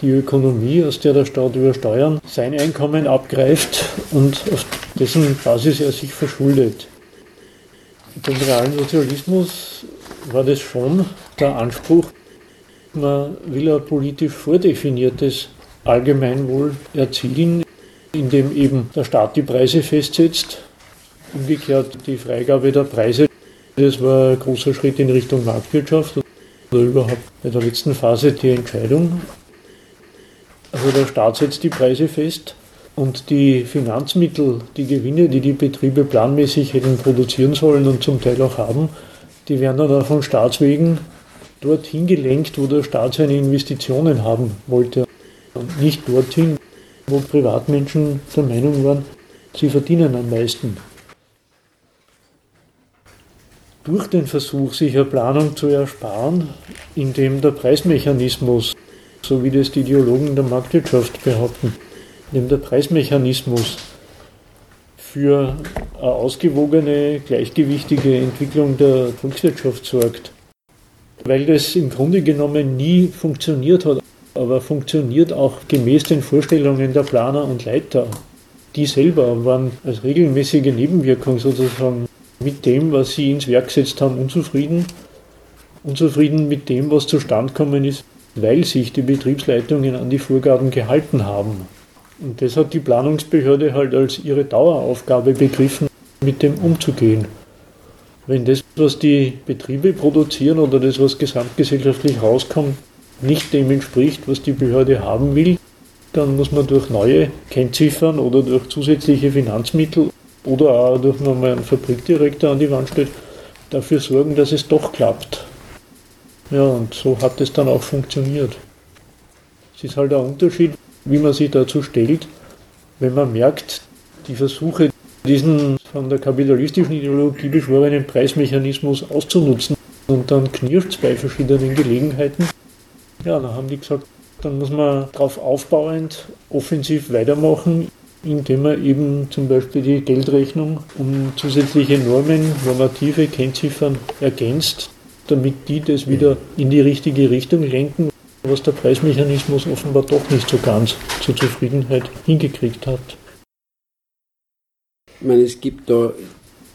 die Ökonomie, aus der der Staat über Steuern sein Einkommen abgreift und auf dessen Basis er sich verschuldet. Beim realen Sozialismus war das schon der Anspruch, man will ein politisch vordefiniertes Allgemeinwohl erzielen, indem eben der Staat die Preise festsetzt, umgekehrt die Freigabe der Preise. Das war ein großer Schritt in Richtung Marktwirtschaft oder überhaupt bei der letzten Phase die Entscheidung also der Staat setzt die Preise fest und die Finanzmittel, die Gewinne, die die Betriebe planmäßig hätten produzieren sollen und zum Teil auch haben, die werden dann auch von Staatswegen dorthin gelenkt, wo der Staat seine Investitionen haben wollte. Und nicht dorthin, wo Privatmenschen der Meinung waren, sie verdienen am meisten. durch den Versuch, sich eine Planung zu ersparen, indem der Preismechanismus, so wie das die Ideologen der Marktwirtschaft behaupten, indem der Preismechanismus für eine ausgewogene, gleichgewichtige Entwicklung der Volkswirtschaft sorgt. Weil das im Grunde genommen nie funktioniert hat, aber funktioniert auch gemäß den Vorstellungen der Planer und Leiter. Die selber waren als regelmäßige Nebenwirkung sozusagen mit dem, was sie ins Werk gesetzt haben, unzufrieden. Unzufrieden mit dem, was zustande gekommen ist, weil sich die Betriebsleitungen an die Vorgaben gehalten haben. Und das hat die Planungsbehörde halt als ihre Daueraufgabe begriffen, mit dem umzugehen. Wenn das, was die Betriebe produzieren oder das, was gesamtgesellschaftlich rauskommt, nicht dem entspricht, was die Behörde haben will, dann muss man durch neue Kennziffern oder durch zusätzliche Finanzmittel oder auch durch wenn man einen Fabrikdirektor an die Wand stellt, dafür sorgen, dass es doch klappt. Ja, und so hat es dann auch funktioniert. Es ist halt ein Unterschied, wie man sich dazu stellt, wenn man merkt, die Versuche, diesen von der kapitalistischen Ideologie beschworenen Preismechanismus auszunutzen und dann knirscht es bei verschiedenen Gelegenheiten. Ja, da haben die gesagt, dann muss man darauf aufbauend offensiv weitermachen, indem man eben zum Beispiel die Geldrechnung um zusätzliche Normen, normative Kennziffern ergänzt, damit die das wieder in die richtige Richtung lenken, was der Preismechanismus offenbar doch nicht so ganz zur Zufriedenheit hingekriegt hat. Ich meine, es gibt da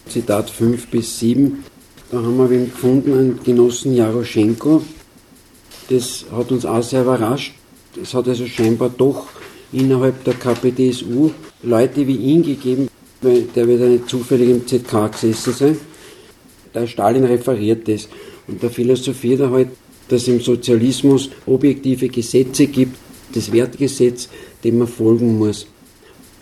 Zitat 5 bis 7, da haben wir wen gefunden, einen Genossen Jaroschenko, das hat uns auch sehr überrascht. Es hat also scheinbar doch innerhalb der KPDSU Leute wie ihn gegeben, weil der wird ja nicht zufällig im ZK gesessen sein. Der Stalin referiert das und der philosophiert er halt, dass im Sozialismus objektive Gesetze gibt, das Wertgesetz, dem man folgen muss.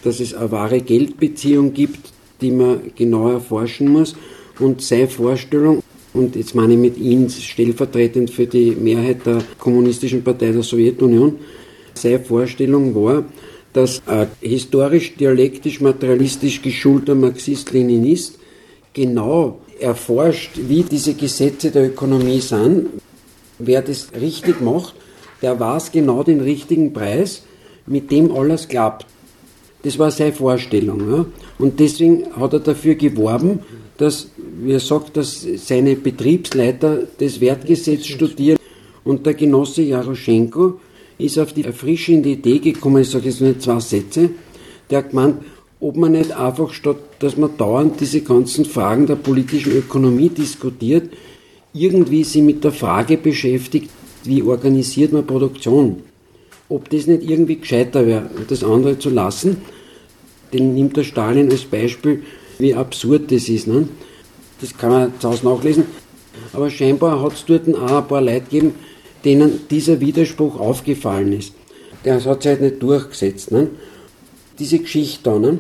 Dass es eine wahre Geldbeziehung gibt, die man genau erforschen muss und seine Vorstellung und jetzt meine ich mit Ihnen stellvertretend für die Mehrheit der Kommunistischen Partei der Sowjetunion, seine Vorstellung war, dass ein historisch, dialektisch, materialistisch geschulter Marxist-Leninist genau erforscht, wie diese Gesetze der Ökonomie sind. Wer das richtig macht, der weiß genau den richtigen Preis, mit dem alles klappt. Das war seine Vorstellung. Ja? Und deswegen hat er dafür geworben, dass, wie er sagt, dass seine Betriebsleiter das Wertgesetz studieren und der Genosse Jaroschenko ist auf die erfrischende Idee gekommen, ich sage jetzt nur zwei Sätze, der hat gemeint, ob man nicht einfach statt, dass man dauernd diese ganzen Fragen der politischen Ökonomie diskutiert, irgendwie sie mit der Frage beschäftigt, wie organisiert man Produktion. Ob das nicht irgendwie gescheiter wäre, das andere zu lassen, den nimmt der Stalin als Beispiel wie absurd das ist. Ne? Das kann man zu Hause nachlesen. Aber scheinbar hat es dort auch ein paar Leute gegeben, denen dieser Widerspruch aufgefallen ist. Der hat sich halt nicht durchgesetzt. Ne? Diese Geschichte da, ne?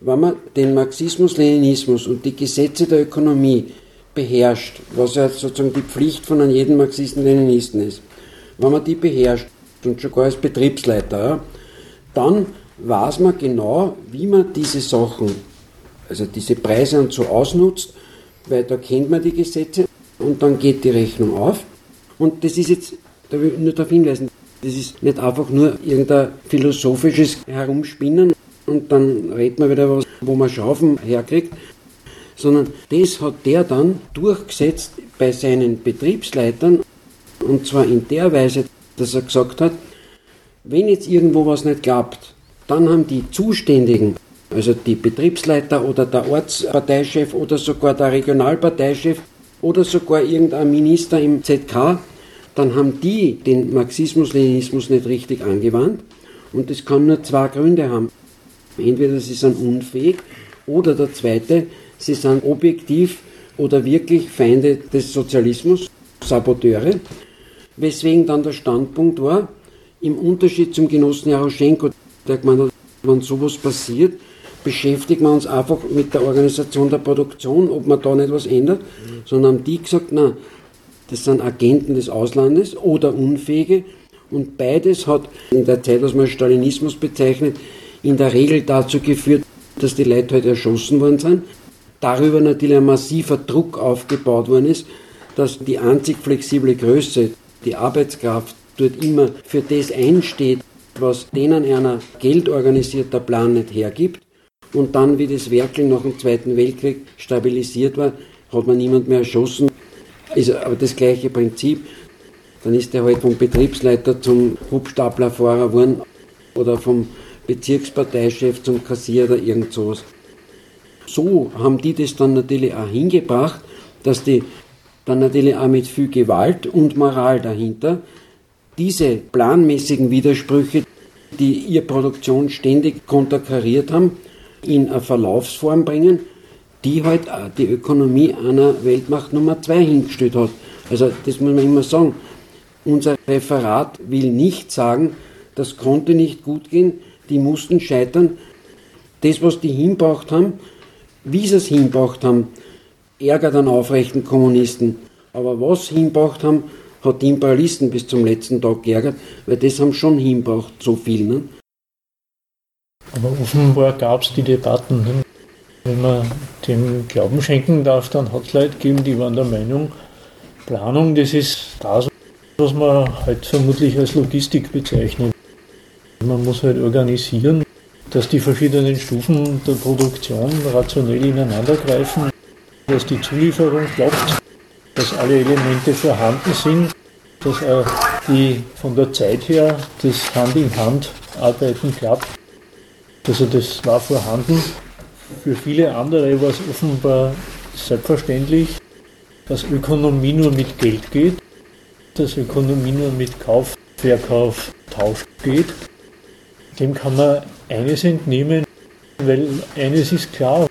wenn man den Marxismus, Leninismus und die Gesetze der Ökonomie beherrscht, was ja sozusagen die Pflicht von jeden Marxisten, Leninisten ist, wenn man die beherrscht und sogar als Betriebsleiter, ja, dann weiß man genau, wie man diese Sachen also diese Preise und so ausnutzt, weil da kennt man die Gesetze und dann geht die Rechnung auf. Und das ist jetzt, da will ich nur darauf hinweisen, das ist nicht einfach nur irgendein philosophisches Herumspinnen und dann redet man wieder was, wo man Schaufen herkriegt, sondern das hat der dann durchgesetzt bei seinen Betriebsleitern und zwar in der Weise, dass er gesagt hat, wenn jetzt irgendwo was nicht klappt, dann haben die Zuständigen also die Betriebsleiter oder der Ortsparteichef oder sogar der Regionalparteichef oder sogar irgendein Minister im ZK, dann haben die den Marxismus-Leninismus nicht richtig angewandt. Und das kann nur zwei Gründe haben. Entweder sie sind unfähig oder der zweite, sie sind objektiv oder wirklich Feinde des Sozialismus, Saboteure. Weswegen dann der Standpunkt war, im Unterschied zum Genossen Jaroschenko, der gemeint hat, wenn sowas passiert, beschäftigen wir uns einfach mit der Organisation der Produktion, ob man da nicht was ändert, sondern haben die gesagt, na, das sind Agenten des Auslandes oder Unfähige und beides hat in der Zeit, was man Stalinismus bezeichnet, in der Regel dazu geführt, dass die Leute halt erschossen worden sind. darüber natürlich ein massiver Druck aufgebaut worden ist, dass die einzig flexible Größe, die Arbeitskraft, dort immer für das einsteht, was denen einer geldorganisierter Plan nicht hergibt. Und dann, wie das Werkel nach dem Zweiten Weltkrieg stabilisiert war, hat man niemand mehr erschossen. Ist aber das gleiche Prinzip. Dann ist er halt vom Betriebsleiter zum Hubstaplerfahrer geworden oder vom Bezirksparteichef zum Kassier oder irgend sowas. So haben die das dann natürlich auch hingebracht, dass die dann natürlich auch mit viel Gewalt und Moral dahinter diese planmäßigen Widersprüche, die ihre Produktion ständig konterkariert haben, in eine Verlaufsform bringen, die halt die Ökonomie einer Weltmacht Nummer zwei hingestellt hat. Also das muss man immer sagen. Unser Referat will nicht sagen, das konnte nicht gut gehen, die mussten scheitern. Das, was die hinbracht haben, wie sie es hinbracht haben, ärgert an aufrechten Kommunisten. Aber was hinbracht haben, hat die Imperialisten bis zum letzten Tag geärgert, weil das haben schon hinbracht, so viel. Ne? Aber offenbar gab es die Debatten. Wenn man dem Glauben schenken darf, dann hat es Leute gegeben, die waren der Meinung, Planung, das ist das, was man halt vermutlich als Logistik bezeichnet. Man muss halt organisieren, dass die verschiedenen Stufen der Produktion rationell ineinandergreifen, dass die Zulieferung klappt, dass alle Elemente vorhanden sind, dass auch die von der Zeit her das Hand in Hand arbeiten klappt. Also das war vorhanden. Für viele andere war es offenbar selbstverständlich, dass Ökonomie nur mit Geld geht, dass Ökonomie nur mit Kauf, Verkauf, Tausch geht. Dem kann man eines entnehmen, weil eines ist klar,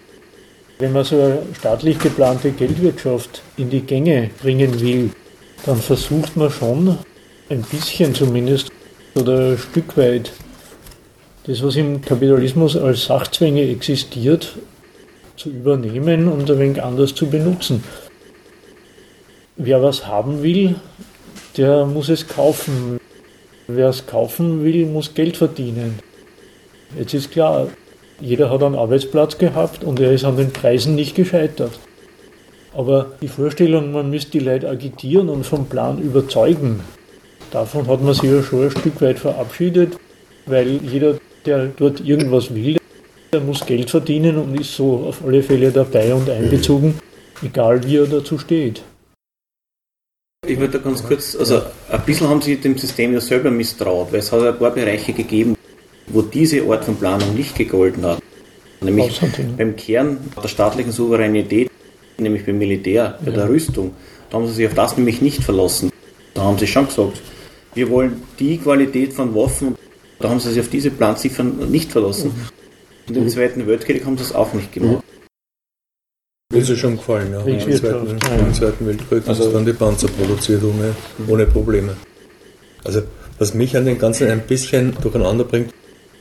wenn man so eine staatlich geplante Geldwirtschaft in die Gänge bringen will, dann versucht man schon ein bisschen zumindest oder ein Stück weit das, was im Kapitalismus als Sachzwänge existiert, zu übernehmen und ein wenig anders zu benutzen. Wer was haben will, der muss es kaufen. Wer es kaufen will, muss Geld verdienen. Jetzt ist klar, jeder hat einen Arbeitsplatz gehabt und er ist an den Preisen nicht gescheitert. Aber die Vorstellung, man müsste die Leute agitieren und vom Plan überzeugen, davon hat man sich ja schon ein Stück weit verabschiedet, weil jeder, der dort irgendwas will, der muss Geld verdienen und ist so auf alle Fälle dabei und einbezogen, egal wie er dazu steht. Ich würde da ganz kurz, also ein bisschen haben sie dem System ja selber misstraut, weil es hat ein paar Bereiche gegeben, wo diese Art von Planung nicht gegolten hat. Nämlich beim Kern der staatlichen Souveränität, nämlich beim Militär, bei ja. der Rüstung. Da haben sie sich auf das nämlich nicht verlassen. Da haben sie schon gesagt, wir wollen die Qualität von Waffen, da haben sie sich auf diese Planziffern nicht verlassen. Und im Zweiten Weltkrieg haben sie es auch nicht gemacht. Mir ist ja schon gefallen, ja. Im Zweiten, Im Zweiten Weltkrieg also, haben dann die Panzer produziert ohne, ohne Probleme. Also, was mich an den Ganzen ein bisschen durcheinander bringt,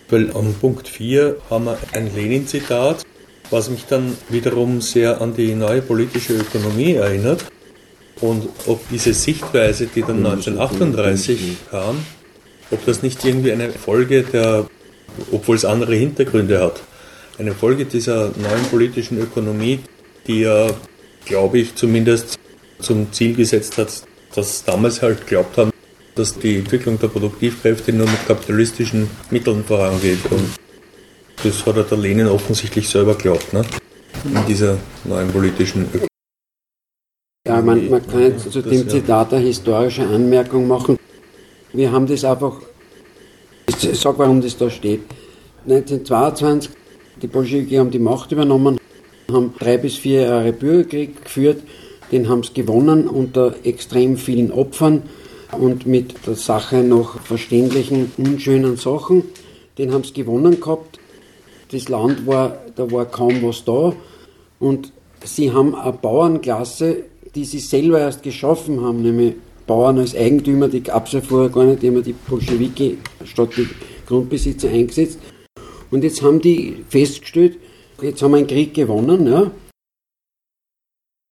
weil am Punkt 4 haben wir ein Lenin-Zitat, was mich dann wiederum sehr an die neue politische Ökonomie erinnert. Und ob diese Sichtweise, die dann 1938 kam, ob das nicht irgendwie eine Folge der, obwohl es andere Hintergründe hat, eine Folge dieser neuen politischen Ökonomie, die ja, glaube ich, zumindest zum Ziel gesetzt hat, dass damals halt glaubt haben, dass die Entwicklung der Produktivkräfte nur mit kapitalistischen Mitteln vorangeht. Und das hat der Lenin offensichtlich selber geglaubt, ne? in dieser neuen politischen Ökonomie. Ja, man, man kann jetzt zu dem Zitat eine historische Anmerkung machen. Wir haben das einfach, ich sage, warum das da steht. 1922, die Bolschewiki haben die Macht übernommen, haben drei bis vier Jahre Bürgerkrieg geführt, den haben sie gewonnen unter extrem vielen Opfern und mit der Sache noch verständlichen, unschönen Sachen. Den haben sie gewonnen gehabt. Das Land war, da war kaum was da. Und sie haben eine Bauernklasse, die sie selber erst geschaffen haben, nämlich Bauern als Eigentümer, die gab es ja vorher gar nicht, die haben die Bolschewiki statt die Grundbesitzer eingesetzt. Und jetzt haben die festgestellt, jetzt haben wir einen Krieg gewonnen, ja,